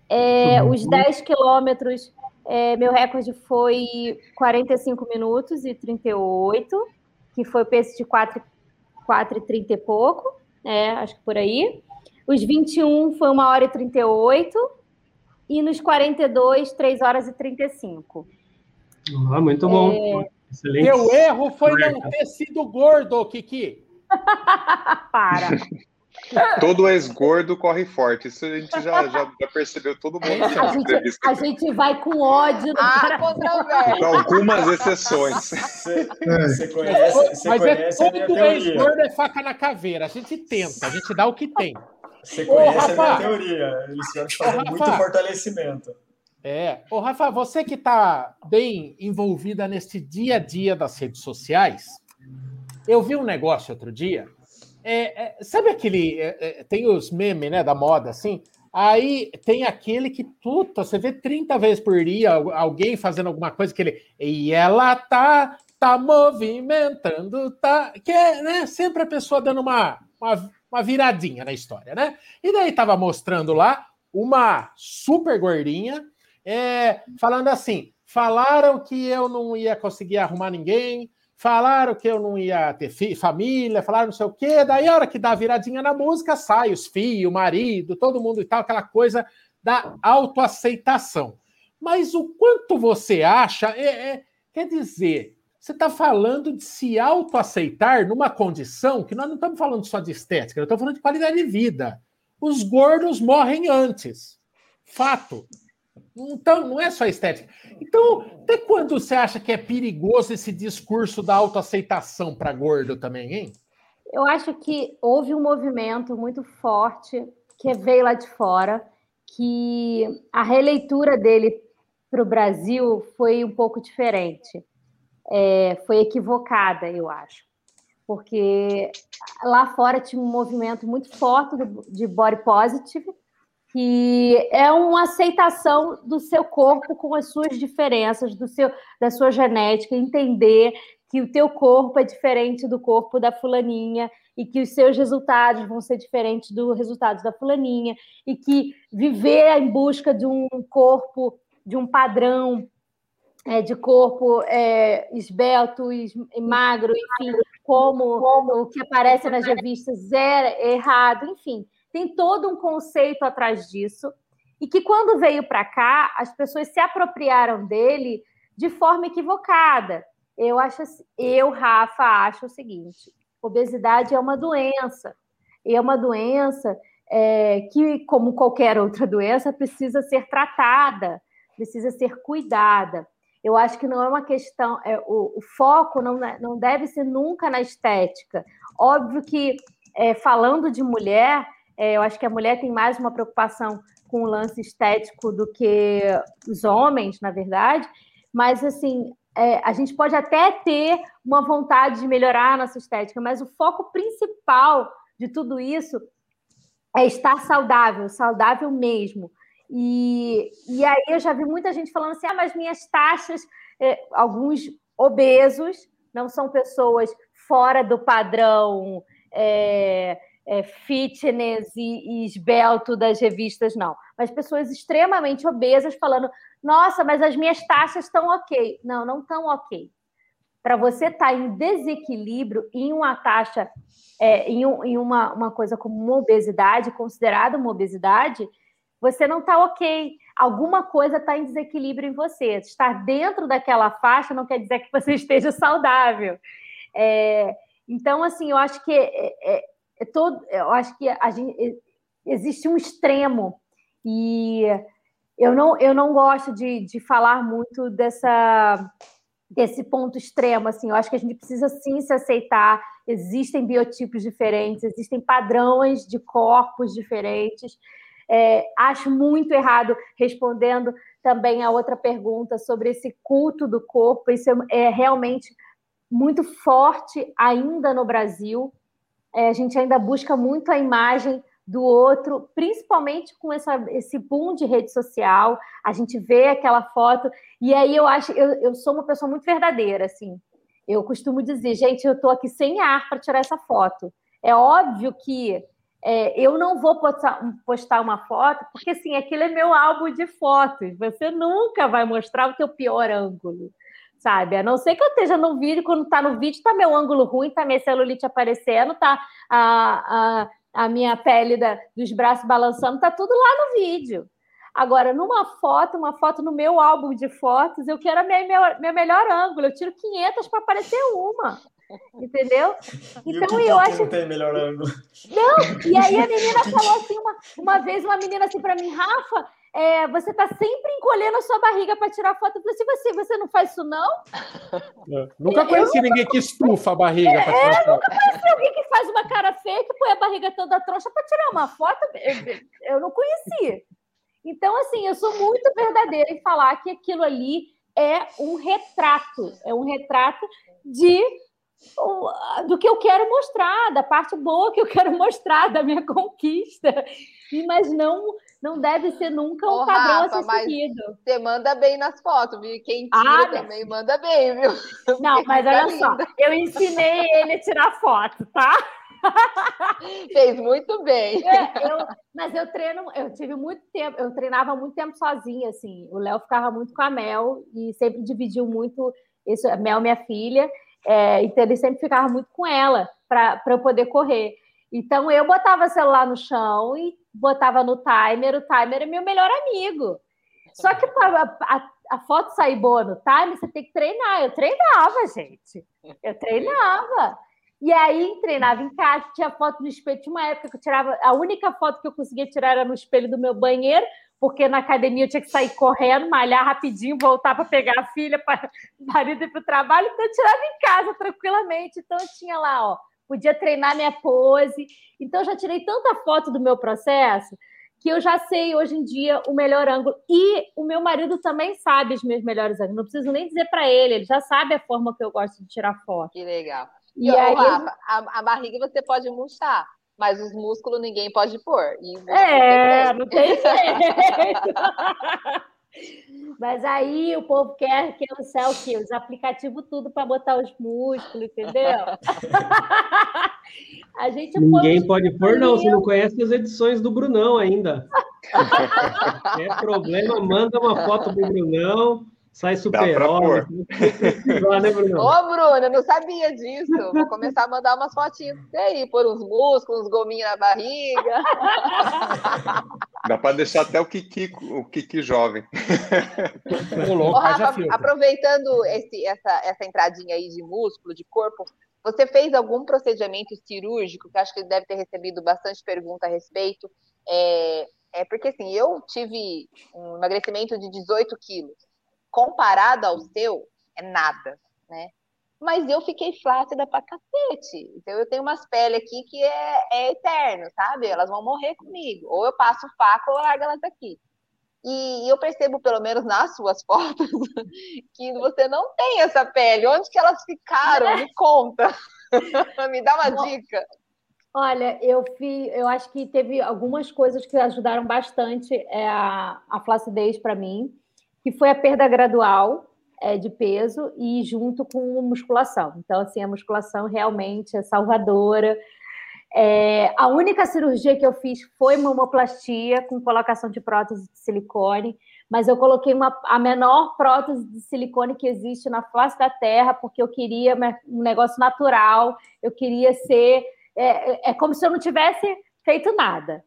É, os 10 quilômetros, é, meu recorde foi 45 minutos e 38, que foi pace de 4,30 e pouco, é, acho que por aí. Os 21 foi 1 hora e 38. E nos 42, 3 horas e 35. Ah, muito bom. É... Excelente. Meu erro foi não ter sido gordo, Kiki. Para. Todo ex-gordo corre forte. Isso a gente já, já, já percebeu todo mundo. A gente, a gente vai com ódio. Ah, controvérsia. Algumas exceções. Você, você conhece, você Mas é conhece é todo ex-gordo é faca na caveira. A gente tenta, a gente dá o que tem. Você conhece Ô, Rafa, a minha teoria. Eles fazer Ô, muito fortalecimento. É. Ô, Rafa, você que está bem envolvida nesse dia a dia das redes sociais, eu vi um negócio outro dia. É, é, sabe aquele. É, é tem os memes né, da moda, assim? Aí tem aquele que puta, você vê 30 vezes por dia alguém fazendo alguma coisa que ele. E ela tá, tá movimentando, tá. Que é né, sempre a pessoa dando uma, uma, uma viradinha na história, né? E daí tava mostrando lá uma super gordinha é, falando assim: falaram que eu não ia conseguir arrumar ninguém, falaram que eu não ia ter família, falaram não sei o quê, daí a hora que dá a viradinha na música, sai os filhos, o marido, todo mundo e tal, aquela coisa da autoaceitação. Mas o quanto você acha, é, é, quer dizer, você está falando de se autoaceitar numa condição que nós não estamos falando só de estética, nós estamos falando de qualidade de vida. Os gordos morrem antes. Fato. Então, não é só estética. Então, até quando você acha que é perigoso esse discurso da autoaceitação para gordo também, hein? Eu acho que houve um movimento muito forte que veio lá de fora, que a releitura dele para o Brasil foi um pouco diferente. É, foi equivocada, eu acho. Porque lá fora tinha um movimento muito forte de body positive, que é uma aceitação do seu corpo com as suas diferenças, do seu, da sua genética, entender que o teu corpo é diferente do corpo da fulaninha e que os seus resultados vão ser diferentes dos resultados da fulaninha e que viver em busca de um corpo, de um padrão é, de corpo é, esbelto e magro, enfim, como, como o que aparece nas revistas é errado, enfim tem todo um conceito atrás disso, e que quando veio para cá, as pessoas se apropriaram dele de forma equivocada. Eu acho, eu, Rafa, acho o seguinte: obesidade é uma doença, e é uma doença é, que, como qualquer outra doença, precisa ser tratada, precisa ser cuidada. Eu acho que não é uma questão, é, o, o, foco não, não deve ser nunca na estética. Óbvio que, é, falando de mulher, é, eu acho que a mulher tem mais uma preocupação com o lance estético do que os homens, na verdade. Mas, assim, é, a gente pode até ter uma vontade de melhorar a nossa estética, mas o foco principal de tudo isso é estar saudável, saudável mesmo. E, e aí eu já vi muita gente falando assim: ah, mas minhas taxas, é, alguns obesos, não são pessoas fora do padrão. É, é, fitness e, e esbelto das revistas, não. Mas pessoas extremamente obesas falando: nossa, mas as minhas taxas estão ok. Não, não estão ok. Para você estar tá em desequilíbrio em uma taxa, é, em, um, em uma, uma coisa como uma obesidade, considerada uma obesidade, você não está ok. Alguma coisa está em desequilíbrio em você. Estar dentro daquela faixa não quer dizer que você esteja saudável. É, então, assim, eu acho que é, é é todo, eu acho que a gente, existe um extremo e eu não, eu não gosto de, de falar muito dessa desse ponto extremo assim eu acho que a gente precisa sim se aceitar existem biotipos diferentes, existem padrões de corpos diferentes. É, acho muito errado, respondendo também a outra pergunta sobre esse culto do corpo, isso é, é realmente muito forte ainda no Brasil. É, a gente ainda busca muito a imagem do outro, principalmente com essa, esse boom de rede social. A gente vê aquela foto, e aí eu acho, eu, eu sou uma pessoa muito verdadeira, assim. Eu costumo dizer, gente, eu estou aqui sem ar para tirar essa foto. É óbvio que é, eu não vou postar, postar, uma foto, porque assim, aquilo é meu álbum de fotos. Você nunca vai mostrar o teu pior ângulo, sabe? A não ser que eu esteja no vídeo, quando está no vídeo, está meu ângulo ruim, está minha celulite aparecendo, está a, a, a, minha pele da, dos braços balançando, está tudo lá no vídeo. Agora, numa foto, uma foto no meu álbum de fotos, eu quero a minha, meu, meu melhor ângulo. Eu tiro 500 para aparecer uma. Entendeu? Então eu acho. Não tem melhor ângulo. Não, e aí a menina falou assim, uma, uma vez, uma menina assim para mim, Rafa, é, você está sempre encolhendo a sua barriga para tirar foto. Eu falei assim, você, você não faz isso, não? É, nunca conheci eu ninguém nunca... que estufa a barriga é, para tirar é, foto. Nunca conheci alguém que faz uma cara feia, que põe a barriga toda troncha para tirar uma foto. Eu, eu não conheci. Então, assim, eu sou muito verdadeira em falar que aquilo ali é um retrato, é um retrato de do que eu quero mostrar, da parte boa que eu quero mostrar da minha conquista. Mas não não deve ser nunca um Ô, padrão Rafa, a ser seguido. Você manda bem nas fotos, viu? Quem tira ah, também manda bem, viu? Não, mas olha linda. só, eu ensinei ele a tirar foto, tá? Fez muito bem. É, eu, mas eu treino, eu tive muito tempo, eu treinava muito tempo sozinha, assim. O Léo ficava muito com a Mel e sempre dividiu muito isso, a Mel, minha filha, é, então ele sempre ficava muito com ela para eu poder correr. Então eu botava celular no chão e botava no timer, o timer é meu melhor amigo. Só que para a, a, foto sair boa no timer, você tem que treinar. Eu treinava, gente. Eu treinava. E aí treinava em casa, tinha foto no espelho. Tinha uma época que eu tirava. A única foto que eu conseguia tirar era no espelho do meu banheiro, porque na academia eu tinha que sair correndo, malhar rapidinho, voltar para pegar a filha para o marido ir para o trabalho. Então eu tirava em casa tranquilamente. Então eu tinha lá, ó, podia treinar minha pose. Então eu já tirei tanta foto do meu processo que eu já sei hoje em dia o melhor ângulo. E o meu marido também sabe os meus melhores ângulos. Não preciso nem dizer para ele, ele já sabe a forma que eu gosto de tirar foto. Que legal. E, e aí, Rafa, a, a, barriga você pode murchar, mas os músculos ninguém pode pôr. é, não tem jeito. Mas aí o povo quer que eu sei o quê? Os aplicativos tudo para botar os músculos, entendeu? A gente Ninguém pode pôr, não. Você não conhece as edições do Brunão ainda. é problema, manda uma foto do Brunão. Sai super-homem. né, Bruno? Ô, Bruno, eu não sabia disso. Vou começar a mandar umas fotinhas aí, pôr uns músculos, uns gominhos na barriga. Dá para deixar até o Kiki, o Kiki jovem. Ô, Rafa, aproveitando esse, essa, essa entradinha aí de músculo, de corpo, você fez algum procedimento cirúrgico, que acho que deve ter recebido bastante pergunta a respeito. É, é porque assim, eu tive um emagrecimento de 18 quilos comparado ao seu, é nada, né? Mas eu fiquei flácida pra cacete. Então eu tenho umas peles aqui que é, é eterno, sabe? Elas vão morrer comigo. Ou eu passo faca ou largo elas aqui. E eu percebo, pelo menos nas suas fotos, que você não tem essa pele. Onde que elas ficaram? Me conta. Me dá uma dica. Olha, eu fiz, eu acho que teve algumas coisas que ajudaram bastante é, a, a flacidez para mim que foi a perda gradual é, de peso e junto com musculação. Então, assim, a musculação realmente é salvadora. É, a única cirurgia que eu fiz foi mamoplastia com colocação de prótese de silicone, mas eu coloquei uma, a menor prótese de silicone que existe na face da Terra, porque eu queria um negócio natural, eu queria ser. É, é como se eu não tivesse feito nada.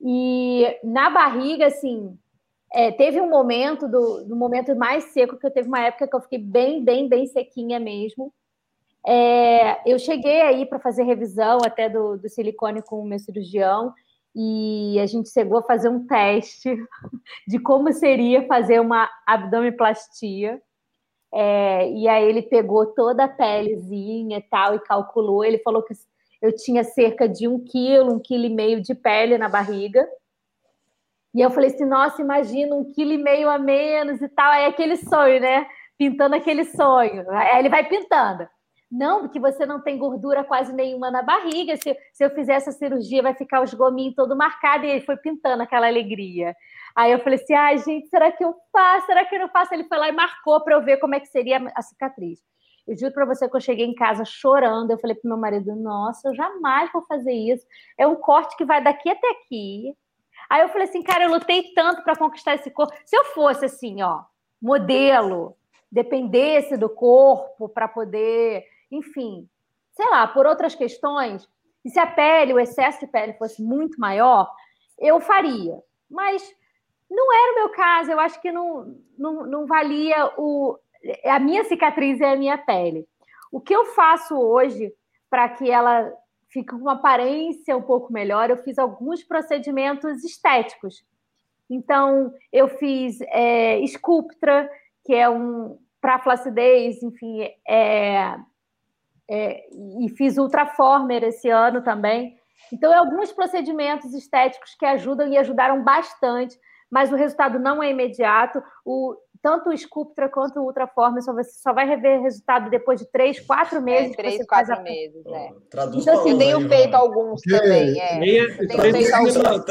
E na barriga, assim, é, teve um momento, do, do, momento mais seco, que eu teve uma época que eu fiquei bem, bem, bem sequinha mesmo. É, eu cheguei aí para fazer revisão até do, do silicone com o meu cirurgião e a gente chegou a fazer um teste de como seria fazer uma abdominoplastia. É, e aí ele pegou toda a pelezinha e tal e calculou. Ele falou que eu tinha cerca de um quilo, um quilo e meio de pele na barriga. E eu falei assim, nossa, imagina um quilo e meio a menos e tal. Aí aquele sonho, né? Pintando aquele sonho. Aí ele vai pintando. Não, porque você não tem gordura quase nenhuma na barriga. Se, se eu fizer essa cirurgia, vai ficar os gominhos todo marcado. E ele foi pintando aquela alegria. Aí eu falei assim: ai, gente, será que eu faço? Será que eu não faço? Ele foi lá e marcou para eu ver como é que seria a cicatriz. Eu juro para você que eu cheguei em casa chorando. Eu falei para meu marido: nossa, eu jamais vou fazer isso. É um corte que vai daqui até aqui. Aí eu falei assim: cara, eu lutei tanto para conquistar esse corpo. Se eu fosse assim, ó, modelo, dependesse do corpo para poder enfim, sei lá, por outras questões, e se a pele, o excesso de pele fosse muito maior, eu faria. Mas não era o meu caso, eu acho que não, não, não valia o. A minha cicatriz é a minha pele. O que eu faço hoje para que ela fique com uma aparência um pouco melhor, eu fiz alguns procedimentos estéticos. Então, eu fiz é, Sculptra, que é um para flacidez, enfim, é, é, e fiz Ultraformer esse ano também. Então, é alguns procedimentos estéticos que ajudam e ajudaram bastante, mas o resultado não é imediato. O, tanto o Sculptra quanto o Ultraformer só, você só vai rever resultado depois de três, quatro meses. É, três, quatro a... meses, é. Traduz então, assim, eu tenho feito alguns também, é. Eu tenho feito alguns. Traduz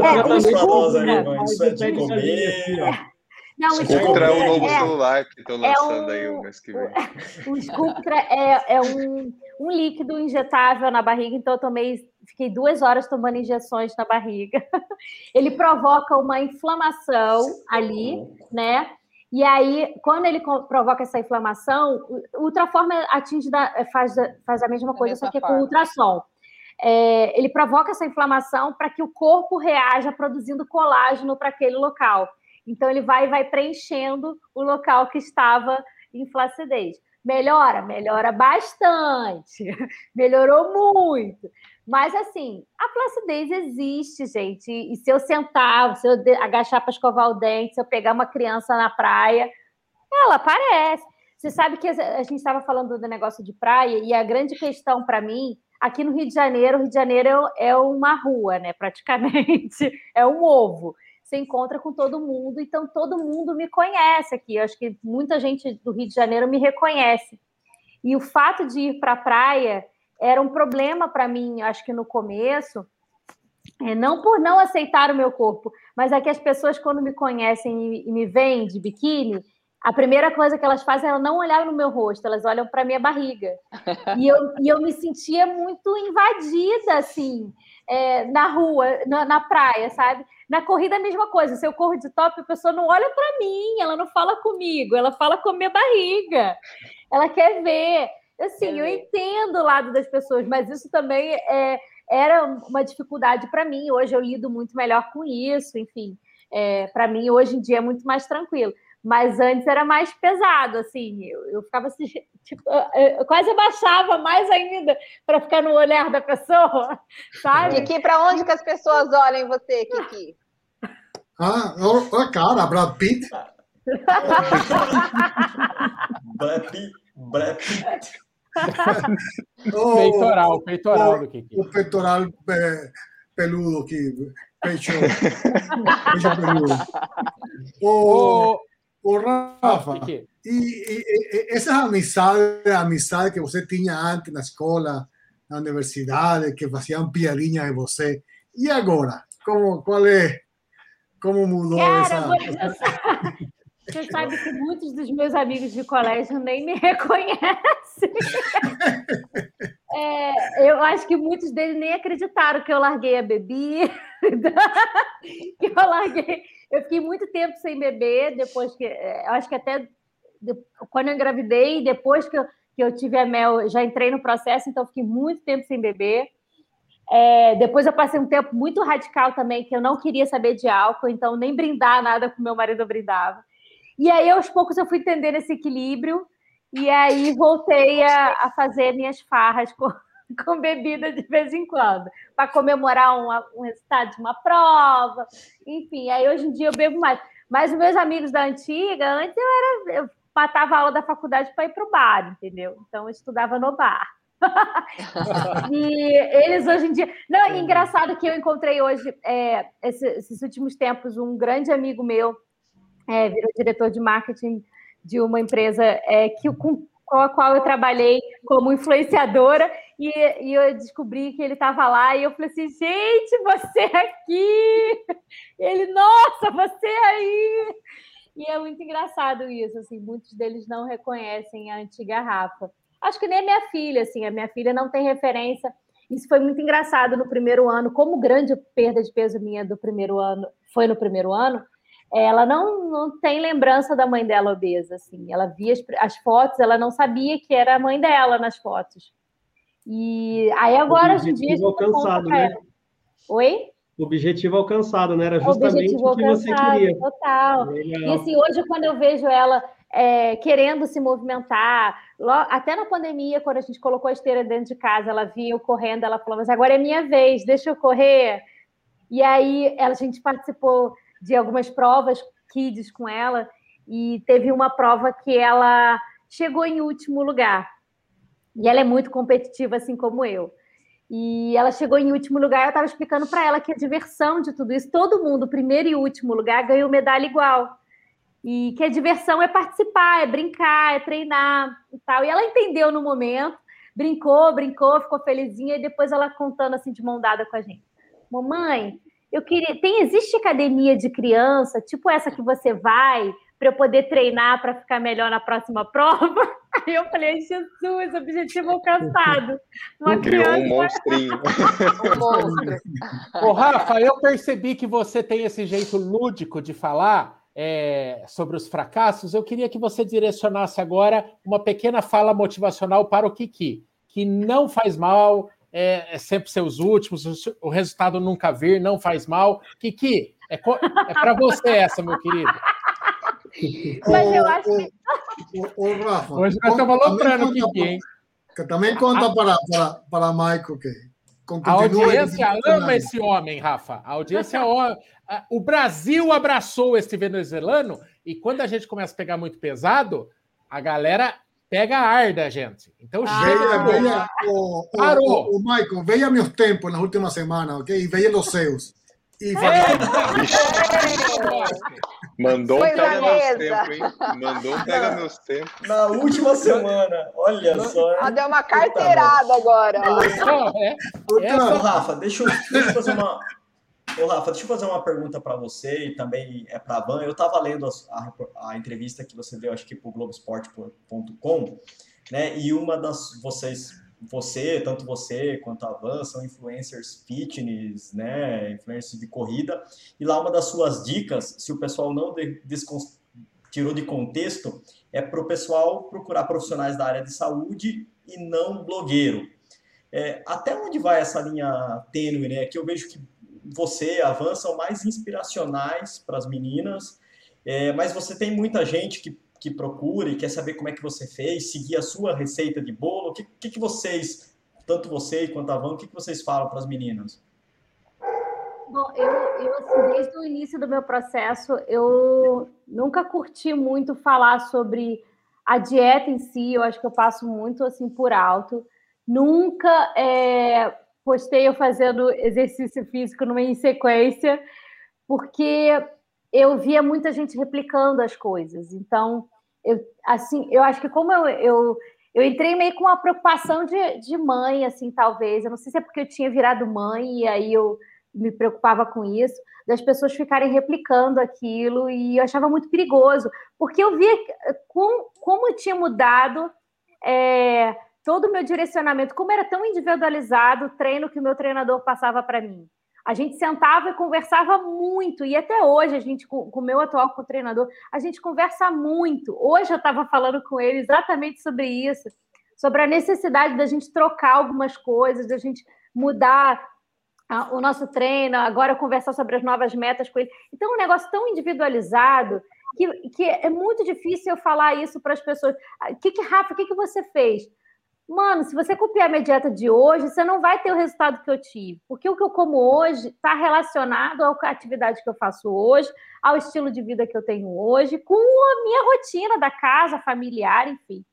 para nós aí, Isso é de comer... Não, o Sculptra é o novo é, celular que estão lançando é um, aí o mês que vem. O Sculptra é, é um, um líquido injetável na barriga, então eu tomei, fiquei duas horas tomando injeções na barriga. Ele provoca uma inflamação ali, né? E aí, quando ele provoca essa inflamação, o ultraforma atinge da, faz, faz a mesma coisa, só que forma. com ultrassom. É, ele provoca essa inflamação para que o corpo reaja produzindo colágeno para aquele local. Então, ele vai vai preenchendo o local que estava em flacidez. Melhora? Melhora bastante. Melhorou muito. Mas, assim, a flacidez existe, gente. E se eu sentar, se eu agachar para escovar o dente, se eu pegar uma criança na praia, ela aparece. Você sabe que a gente estava falando do negócio de praia, e a grande questão para mim, aqui no Rio de Janeiro, o Rio de Janeiro é uma rua, né? Praticamente. É um ovo você encontra com todo mundo, então todo mundo me conhece aqui. Eu acho que muita gente do Rio de Janeiro me reconhece. E o fato de ir para a praia era um problema para mim, acho que no começo, é, não por não aceitar o meu corpo, mas é que as pessoas, quando me conhecem e me veem de biquíni, a primeira coisa que elas fazem é não olhar no meu rosto, elas olham para minha barriga. E eu, e eu me sentia muito invadida, assim, é, na rua, na, na, praia, sabe? Na corrida, a mesma coisa. Se eu corro de top, a pessoa não olha para mim, ela não fala comigo, ela fala com a minha barriga. Ela quer ver. Assim, eu entendo o lado das pessoas, mas isso também é, era uma dificuldade para mim. Hoje eu lido muito melhor com isso, enfim. É, para mim, hoje em dia é muito mais tranquilo mas antes era mais pesado, assim, eu, eu ficava assim, tipo, eu quase abaixava mais ainda para ficar no olhar da pessoa, sabe? Kiki, para onde que as pessoas olham você, Kiki? Ah, olha a cara, Brad Pitt. Brad Pitt, Brad Pitt. o, peitoral, peitoral do Kiki. O peitoral é, peludo que pecho, pecho peludo. O, Ô, Rafa, e, e, e, essas amizades, amizades que você tinha antes na escola, na universidade, que faziam piadinhas de você, e agora? Como, qual é? Como mudou Cara, essa... Você sabe que muitos dos meus amigos de colégio nem me reconhecem. É, eu acho que muitos deles nem acreditaram que eu larguei a bebida, que eu larguei eu fiquei muito tempo sem beber, depois que. É, eu acho que até quando eu engravidei, depois que eu, que eu tive a mel, já entrei no processo, então fiquei muito tempo sem beber. É, depois eu passei um tempo muito radical também, que eu não queria saber de álcool, então nem brindar nada com meu marido brindava. E aí, aos poucos, eu fui entendendo esse equilíbrio, e aí voltei a, a fazer minhas farras com, com bebida de vez em quando, para comemorar um, resultado de uma prova, enfim. Aí hoje em dia eu bebo mais. Mas os meus amigos da antiga, antes eu era. Eu matava a aula da faculdade para ir para o bar, entendeu? Então eu estudava no bar. e eles hoje em dia. Não, é engraçado que eu encontrei hoje, é, esses, esses, últimos tempos, um grande amigo meu é, virou diretor de marketing de uma empresa é, que, com, com a qual eu trabalhei como influenciadora, e, e eu descobri que ele estava lá, e eu falei assim: gente, você aqui! Ele, nossa, você aí! E é muito engraçado isso, assim, muitos deles não reconhecem a antiga Rafa. Acho que nem a minha filha, assim, a minha filha não tem referência. Isso foi muito engraçado no primeiro ano, como grande perda de peso minha do primeiro ano foi no primeiro ano. Ela não, não tem lembrança da mãe dela obesa, assim. Ela via as, as fotos, ela não sabia que era a mãe dela nas fotos. E aí agora, hoje em dia, alcançado, né? Oi? objetivo alcançado, né? Era justamente o que você queria. Total. Legal. E assim, hoje, quando eu vejo ela é, querendo se movimentar, até na pandemia, quando a gente colocou a esteira dentro de casa, ela vinha eu correndo, ela falou, mas agora é minha vez, deixa eu correr. E aí a gente participou de algumas provas kids com ela, e teve uma prova que ela chegou em último lugar. E ela é muito competitiva, assim como eu. E ela chegou em último lugar, eu estava explicando para ela que a diversão de tudo isso, todo mundo, primeiro e último lugar, ganhou medalha igual. E que a diversão é participar, é brincar, é treinar e tal. E ela entendeu no momento, brincou, brincou, ficou felizinha, e depois ela contando assim de mão dada com a gente. Mamãe, eu queria. Tem, existe academia de criança, tipo essa que você vai, para eu poder treinar para ficar melhor na próxima prova. Aí eu falei, Jesus, objetivo alcançado. Uma Criou criança... um monstrinho. um monstro. Ô, Rafa, eu percebi que você tem esse jeito lúdico de falar é, sobre os fracassos. Eu queria que você direcionasse agora uma pequena fala motivacional para o Kiki, que não faz mal, é, é sempre seus últimos, o resultado nunca vir, não faz mal. Kiki, é, é para você essa, meu querido. Mas eu acho que. O, Rafa. Hoje nós estamos aloprando o Kiki, hein? Que também conta para, para, para Michael que a audiência ama esse homem, Rafa. A audiência ama. O Brasil abraçou este venezuelano e quando a gente começa a pegar muito pesado, a galera pega a arda, gente. Então ah, chega. Veja, o, Parou. O, o, Michael, veja meus tempos nas últimas semanas, ok? E veja os seus. E Mandou um pega meus tempos, hein? Mandou um pega meus tempos. Na última semana, olha só. Ah, deu uma carteirada agora. É. Então, Rafa, deixa eu, deixa eu fazer uma. Ô, Rafa, deixa eu fazer uma pergunta para você e também é para a Van. Eu estava lendo a, a, a, entrevista que você deu, acho que para o Globoesporte.com, né? E uma das vocês você, tanto você quanto a Van, são influencers fitness, né, influencers de corrida, e lá uma das suas dicas, se o pessoal não tirou de contexto, é para o pessoal procurar profissionais da área de saúde e não blogueiro. É, até onde vai essa linha tênue, né? Que eu vejo que você, a Van, são mais inspiracionais para as meninas, é, mas você tem muita gente que que procure, quer saber como é que você fez, seguir a sua receita de bolo, o que, que, que vocês, tanto você quanto a Van, o que, que vocês falam para as meninas? Bom, eu, eu assim, desde o início do meu processo, eu nunca curti muito falar sobre a dieta em si, eu acho que eu passo muito assim por alto. Nunca é, postei eu fazendo exercício físico numa sequência, porque eu via muita gente replicando as coisas. Então, eu, assim, eu acho que como eu, eu, eu entrei meio com uma preocupação de, de mãe, assim, talvez. Eu não sei se é porque eu tinha virado mãe e aí eu me preocupava com isso, das pessoas ficarem replicando aquilo e eu achava muito perigoso, porque eu via com, como eu tinha mudado é, todo o meu direcionamento, como era tão individualizado o treino que o meu treinador passava para mim. A gente sentava e conversava muito, e até hoje a gente, com o meu atual treinador, a gente conversa muito. Hoje eu estava falando com ele exatamente sobre isso, sobre a necessidade da gente trocar algumas coisas, da gente mudar o nosso treino, agora conversar sobre as novas metas com ele. Então, um negócio tão individualizado que, que é muito difícil eu falar isso para as pessoas. O ah, que, que Rafa, o que, que você fez? Mano, se você copiar minha dieta de hoje, você não vai ter o resultado que eu tive. Porque o que eu como hoje está relacionado à atividade que eu faço hoje, ao estilo de vida que eu tenho hoje, com a minha rotina da casa, familiar, enfim.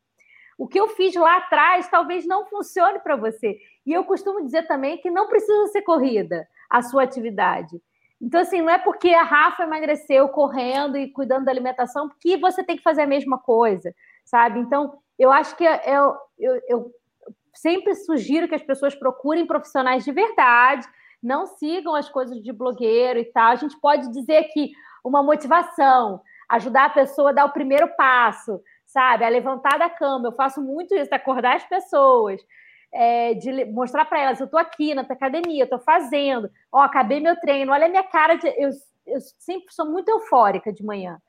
O que eu fiz lá atrás talvez não funcione para você. E eu costumo dizer também que não precisa ser corrida a sua atividade. Então, assim, não é porque a Rafa emagreceu correndo e cuidando da alimentação que você tem que fazer a mesma coisa, sabe? Então, eu acho que é, eu, eu, eu sempre sugiro que as pessoas procurem profissionais de verdade, não sigam as coisas de blogueiro e tal. A gente pode dizer que uma motivação, ajudar a pessoa a dar o primeiro passo, sabe? A levantar da cama. Eu faço muito isso, acordar as pessoas. É, de mostrar para elas, eu estou aqui na academia, estou fazendo, ó, acabei meu treino, olha a minha cara de. Eu, eu sempre sou muito eufórica de manhã.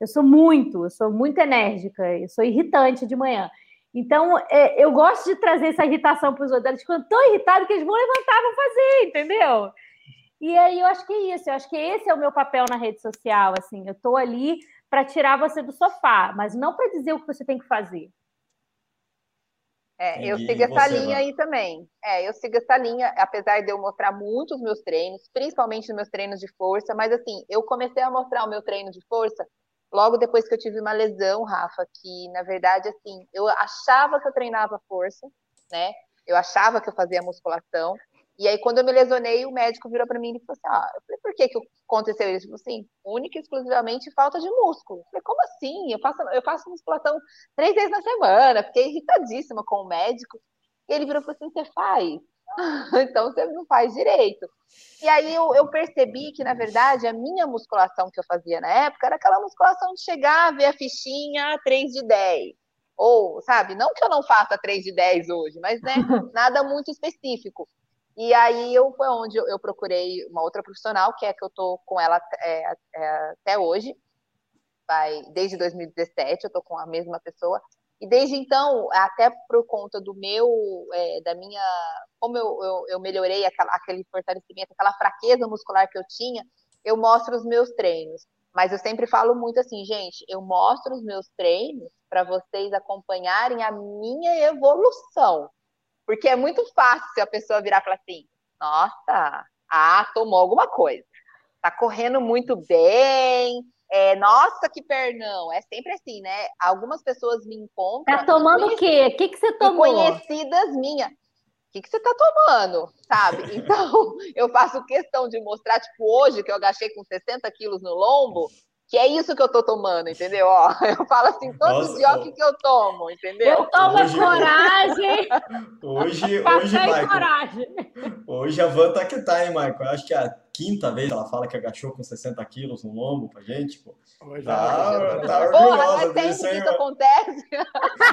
Eu sou muito, eu sou muito enérgica, eu sou irritante de manhã. Então, é, eu gosto de trazer essa irritação para os outros. Quando estão irritados, que eles vão levantar, vão fazer, entendeu? E aí eu acho que é isso, eu acho que esse é o meu papel na rede social. Assim, eu estou ali para tirar você do sofá, mas não para dizer o que você tem que fazer. É, eu sigo essa linha aí também. É, eu sigo essa linha, apesar de eu mostrar muitos meus treinos, principalmente os meus treinos de força, mas assim, eu comecei a mostrar o meu treino de força logo depois que eu tive uma lesão, Rafa, que na verdade, assim, eu achava que eu treinava força, né? Eu achava que eu fazia musculação. E aí, quando eu me lesionei, o médico virou para mim e falou assim: Ah, eu falei, por que, que aconteceu isso? Falou assim: única e exclusivamente falta de músculo. Eu falei, como assim? Eu faço, eu faço musculação três vezes na semana. Fiquei irritadíssima com o médico. E ele virou e falou assim: você faz? então você não faz direito. E aí eu, eu, percebi que, na verdade, a minha musculação que eu fazia na época era aquela musculação de chegar, ver a fichinha 3 de 10. Ou, sabe, não que eu não faça 3 de 10 hoje, mas né, nada muito específico. E aí eu foi onde eu, eu procurei uma outra profissional, que é que eu tô com ela é, é, até hoje. Vai, desde 2017 eu tô com a mesma pessoa. E desde então, até por conta do meu, é, da minha, como eu, eu, eu melhorei aquela, aquele fortalecimento, aquela fraqueza muscular que eu tinha, eu mostro os meus treinos. Mas eu sempre falo muito assim, gente, eu mostro os meus treinos para vocês acompanharem a minha evolução. Porque é muito fácil a pessoa virar e falar assim: nossa, ah, tomou alguma coisa. Tá correndo muito bem, é, nossa, que pernão. É sempre assim, né? Algumas pessoas me encontram. Tá tomando o quê? O que, que você tomou? Conhecidas minhas. O que, que você tá tomando? Sabe? Então, eu faço questão de mostrar, tipo, hoje que eu agachei com 60 quilos no lombo, que é isso que eu tô tomando, entendeu? Ó, eu falo assim, todo Nossa, dia o que, que eu tomo, entendeu? Eu tomo hoje, coragem. Hoje, hoje, Michael, hoje a Van tá que tá, hein, Michael? Eu acho que a quinta vez ela fala que agachou com 60 quilos no lombo pra gente, pô. Hoje, tá, hoje, tá orgulhosa Porra, disso, hein? isso acontece.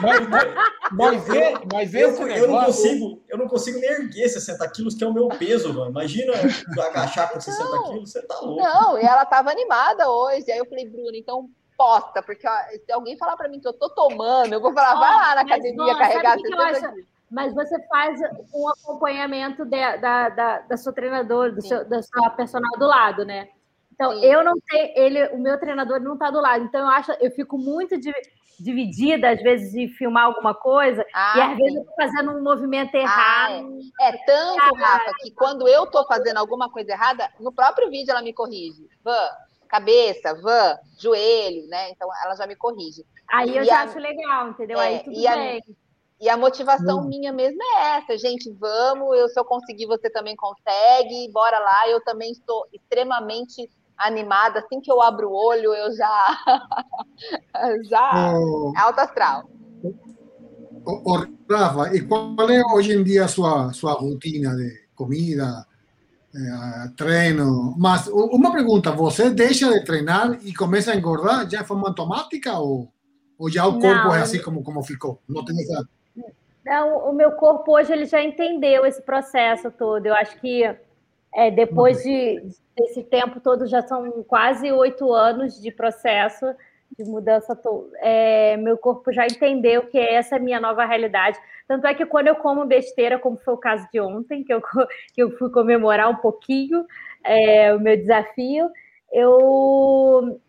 Mas, mas, mas esse eu, negócio... eu, não consigo, eu não consigo nem erguer 60 quilos, que é o meu peso, mano. Imagina agachar com 60 não, quilos, você tá louco. Não, e ela tava animada hoje. Aí eu falei, Bruno, então posta, porque ó, se alguém falar para mim que eu tô tomando, eu vou falar, vai lá na academia carregar 60 quilos mas você faz um acompanhamento de, da, da, da sua treinadora, do seu, da sua personal do lado, né? Então, Sim. eu não tenho, ele, o meu treinador não está do lado. Então, eu acho, eu fico muito dividida, às vezes, de filmar alguma coisa, ah, e às sim. vezes eu tô fazendo um movimento errado. Ah, é. é. tanto, Rafa, que quando eu tô fazendo alguma coisa errada, no próprio vídeo ela me corrige. Van, cabeça, van, joelho, né? Então ela já me corrige. Aí eu e já a, acho legal, entendeu? É, Aí tudo bem. A, e a motivação hum. minha mesmo é essa, gente, vamos, eu se eu conseguir, você também consegue, bora lá, eu também estou extremamente animada, assim que eu abro o olho, eu já já oh, alto astral. Oh, oh, Rafa, e qual é hoje em dia a sua sua rotina de comida, eh, treino? Mas uma pergunta, você deixa de treinar e começa a engordar já de forma automática ou, ou já o corpo Não, é assim como como ficou? Não tem essa não, o meu corpo hoje ele já entendeu esse processo todo. Eu acho que é, depois de, desse tempo todo, já são quase oito anos de processo de mudança. É, meu corpo já entendeu que essa é a minha nova realidade. Tanto é que quando eu como besteira, como foi o caso de ontem, que eu, que eu fui comemorar um pouquinho é, o meu desafio, eu,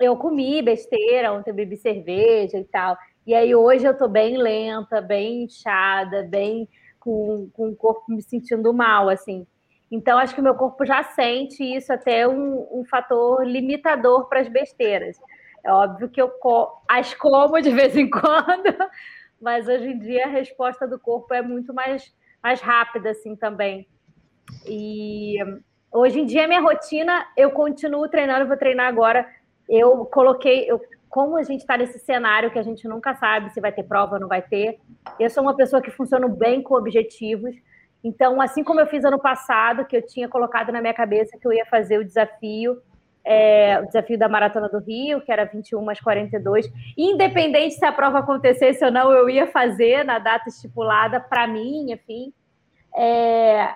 eu comi besteira, ontem bebi cerveja e tal. E aí hoje eu tô bem lenta, bem inchada, bem com, com o corpo me sentindo mal, assim. Então, acho que o meu corpo já sente isso até um, um fator limitador para as besteiras. É óbvio que eu co as como de vez em quando, mas hoje em dia a resposta do corpo é muito mais, mais rápida, assim, também. E hoje em dia, minha rotina, eu continuo treinando, vou treinar agora. Eu coloquei, eu, como a gente está nesse cenário que a gente nunca sabe se vai ter prova ou não vai ter, eu sou uma pessoa que funciona bem com objetivos. Então, assim como eu fiz ano passado, que eu tinha colocado na minha cabeça que eu ia fazer o desafio, é, o desafio da Maratona do Rio, que era 21 às 42, independente se a prova acontecesse ou não, eu ia fazer na data estipulada para mim, enfim. É,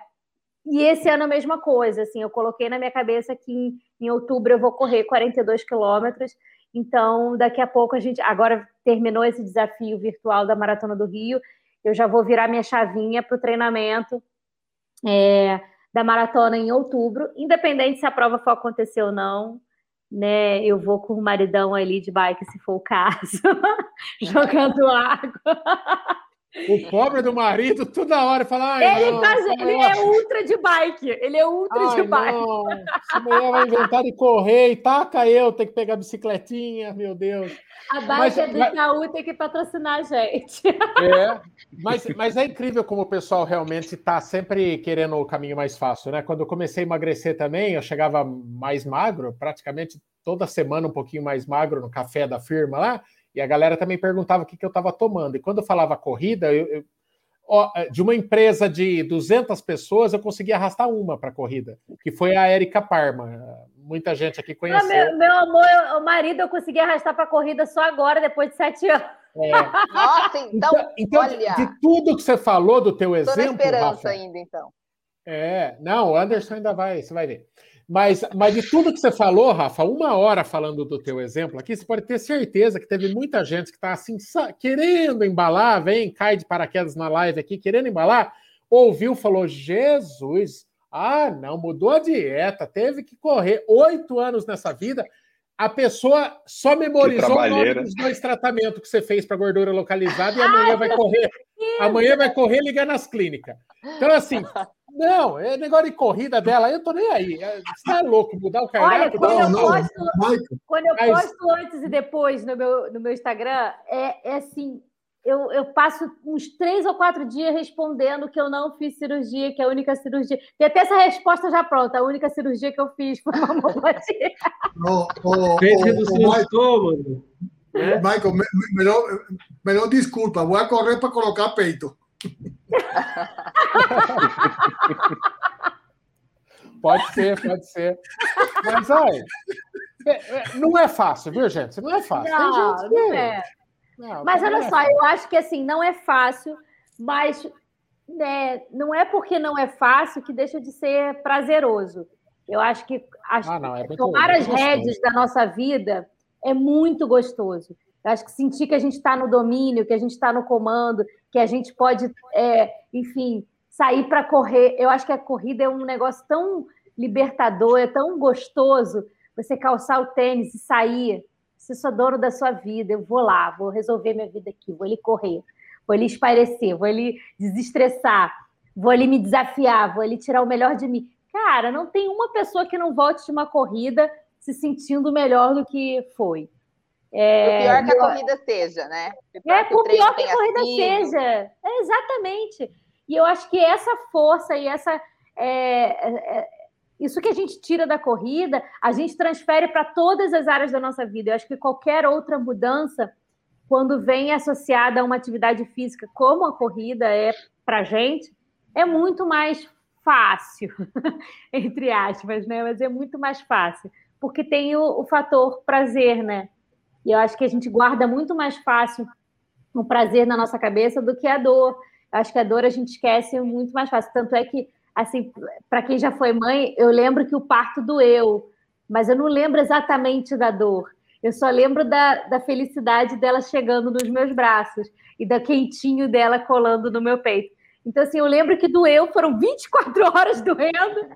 e esse ano a mesma coisa, assim, eu coloquei na minha cabeça que em, em outubro eu vou correr 42 quilômetros, então daqui a pouco a gente, agora terminou esse desafio virtual da Maratona do Rio, eu já vou virar minha chavinha para o treinamento é, da maratona em outubro, independente se a prova for acontecer ou não, né? Eu vou com o maridão ali de bike, se for o caso, jogando água. O pobre do marido toda hora fala. Ele, não, faz, ele é ultra de bike. Ele é ultra ai, de bike. Não. Essa mulher vai inventar de correr e taca eu, ter que pegar a bicicletinha, meu Deus. A bike mas, é do mas... Itaú tem que patrocinar a gente. É, mas, mas é incrível como o pessoal realmente está sempre querendo o caminho mais fácil, né? Quando eu comecei a emagrecer também, eu chegava mais magro, praticamente toda semana um pouquinho mais magro no café da firma lá. E a galera também perguntava o que, que eu estava tomando. E quando eu falava corrida, eu, eu, ó, é, de uma empresa de 200 pessoas, eu consegui arrastar uma para a corrida, que foi a Érica Parma. Muita gente aqui conheceu. Ah, meu, meu, amor, o marido eu consegui arrastar para a corrida só agora, depois de sete anos. É. Nossa, então, então, então olha... de, de, tudo que você falou do teu exemplo... Estou na esperança Rafa, ainda, então. É, não, o Anderson ainda vai, você vai ver. Mas, mas de tudo que você falou, Rafa, uma hora falando do teu exemplo aqui, você pode ter certeza que teve muita gente que está assim, querendo embalar, vem, cai de paraquedas na live aqui, querendo embalar, ouviu, falou: Jesus, ah, não, mudou a dieta, teve que correr oito anos nessa vida. A pessoa só memorizou o nome dos dois tratamentos que você fez para gordura localizada e amanhã vai correr. Amanhã vai correr ligar nas clínicas. Então, assim, não, é negócio de corrida dela, eu tô nem aí. É, você é louco, mudar o cardápio? Olha, quando, eu, posto, quando eu posto antes e depois no meu, no meu Instagram, é, é assim, eu, eu, passo uns três ou quatro dias respondendo que eu não fiz cirurgia, que é a única cirurgia. Tem até essa resposta já pronta. A única cirurgia que eu fiz foi mamoplastia. Fez redução oh, estômago. É? Michael, me, melhor, melhor desculpa, vou correr para colocar peito. pode ser, pode ser. Mas olha, é, é, não é fácil, viu, gente? Não é fácil. Não, que... não é. Não, mas olha é só, eu acho que assim, não é fácil, mas né, não é porque não é fácil que deixa de ser prazeroso. Eu acho que as, ah, não, é tomar as rédeas da nossa vida é muito gostoso. Eu acho que sentir que a gente está no domínio, que a gente está no comando, que a gente pode, é, enfim, sair para correr. Eu acho que a corrida é um negócio tão libertador, é tão gostoso você calçar o tênis e sair. Você sou dono da sua vida, eu vou lá, vou resolver minha vida aqui, vou ali correr, vou ali espairecer, vou ali desestressar, vou ali me desafiar, vou ali tirar o melhor de mim. Cara, não tem uma pessoa que não volte de uma corrida se sentindo melhor do que foi. É, pior que a corrida seja, né? É, por pior que a corrida seja. É, exatamente. E eu acho que essa força e essa. É, é, isso que a gente tira da corrida, a gente transfere para todas as áreas da nossa vida. Eu acho que qualquer outra mudança, quando vem associada a uma atividade física, como a corrida é para a gente, é muito mais fácil, entre aspas, né? Mas é muito mais fácil, porque tem o, o fator prazer, né? E eu acho que a gente guarda muito mais fácil o prazer na nossa cabeça do que a dor. Acho que a dor a gente esquece muito mais fácil. Tanto é que, assim, para quem já foi mãe, eu lembro que o parto doeu, mas eu não lembro exatamente da dor. Eu só lembro da, da felicidade dela chegando nos meus braços e da quentinho dela colando no meu peito. Então, assim, eu lembro que doeu, foram 24 horas doendo,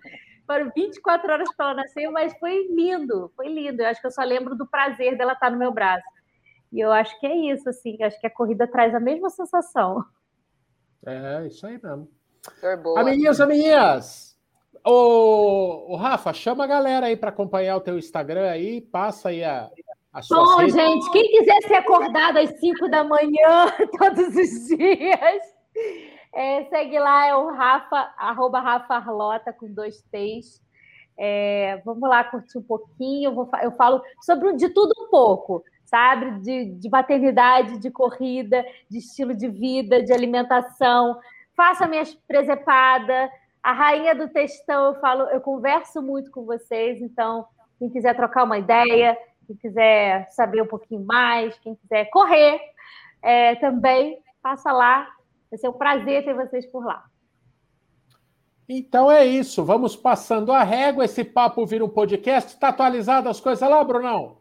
foram 24 horas para ela nascer, mas foi lindo, foi lindo. Eu acho que eu só lembro do prazer dela estar no meu braço. E eu acho que é isso, assim, acho que a corrida traz a mesma sensação. É, isso aí mesmo. Amiguinhos, amiguinhas, ô, ô, Rafa, chama a galera aí para acompanhar o teu Instagram aí, passa aí a, a sua Bom, gente, quem quiser ser acordado às 5 da manhã todos os dias, é, segue lá, é o Rafa, arroba Rafa Arlota com dois T's. É, vamos lá curtir um pouquinho. Eu, vou, eu falo sobre de tudo um pouco, sabe? De, de maternidade, de corrida, de estilo de vida, de alimentação. Faça minhas presepadas. A rainha do textão, eu falo, eu converso muito com vocês, então quem quiser trocar uma ideia, quem quiser saber um pouquinho mais, quem quiser correr é, também, passa lá. Vai ser um prazer ter vocês por lá. Então é isso, vamos passando a régua. Esse papo vira um podcast. Está atualizado as coisas lá, Brunão?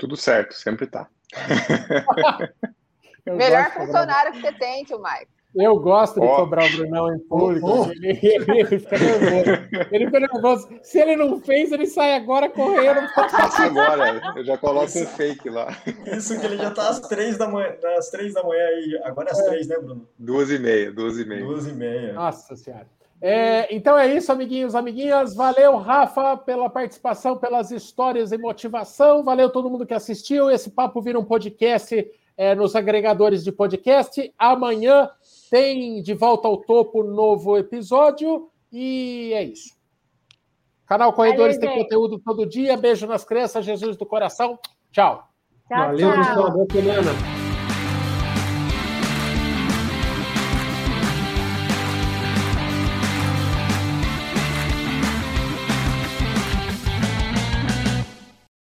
Tudo certo, sempre tá. Melhor funcionário que você tem, tio Mike. Eu gosto de oh. cobrar o Brunão em público. Oh. Ele, ele, fica nervoso. Ele fica nervoso. Se ele não fez, ele sai agora correndo. Faça agora. Eu já coloco Isso. um fake lá. Isso que ele já tá às três da manhã, às três da manhã aí. Agora é às é. três, né, Bruno? Duas e meia, duas e meia. Duas e meia. Nossa Senhora. É, então é isso, amiguinhos, amiguinhas. Valeu, Rafa, pela participação, pelas histórias e motivação. Valeu todo mundo que assistiu. Esse papo vira um podcast é, nos agregadores de podcast. Amanhã tem De Volta ao Topo novo episódio e é isso. Canal Corredores Valeu, tem gente. conteúdo todo dia. Beijo nas crianças, Jesus do coração. Tchau. tchau Valeu, tchau. pessoal. Boa semana.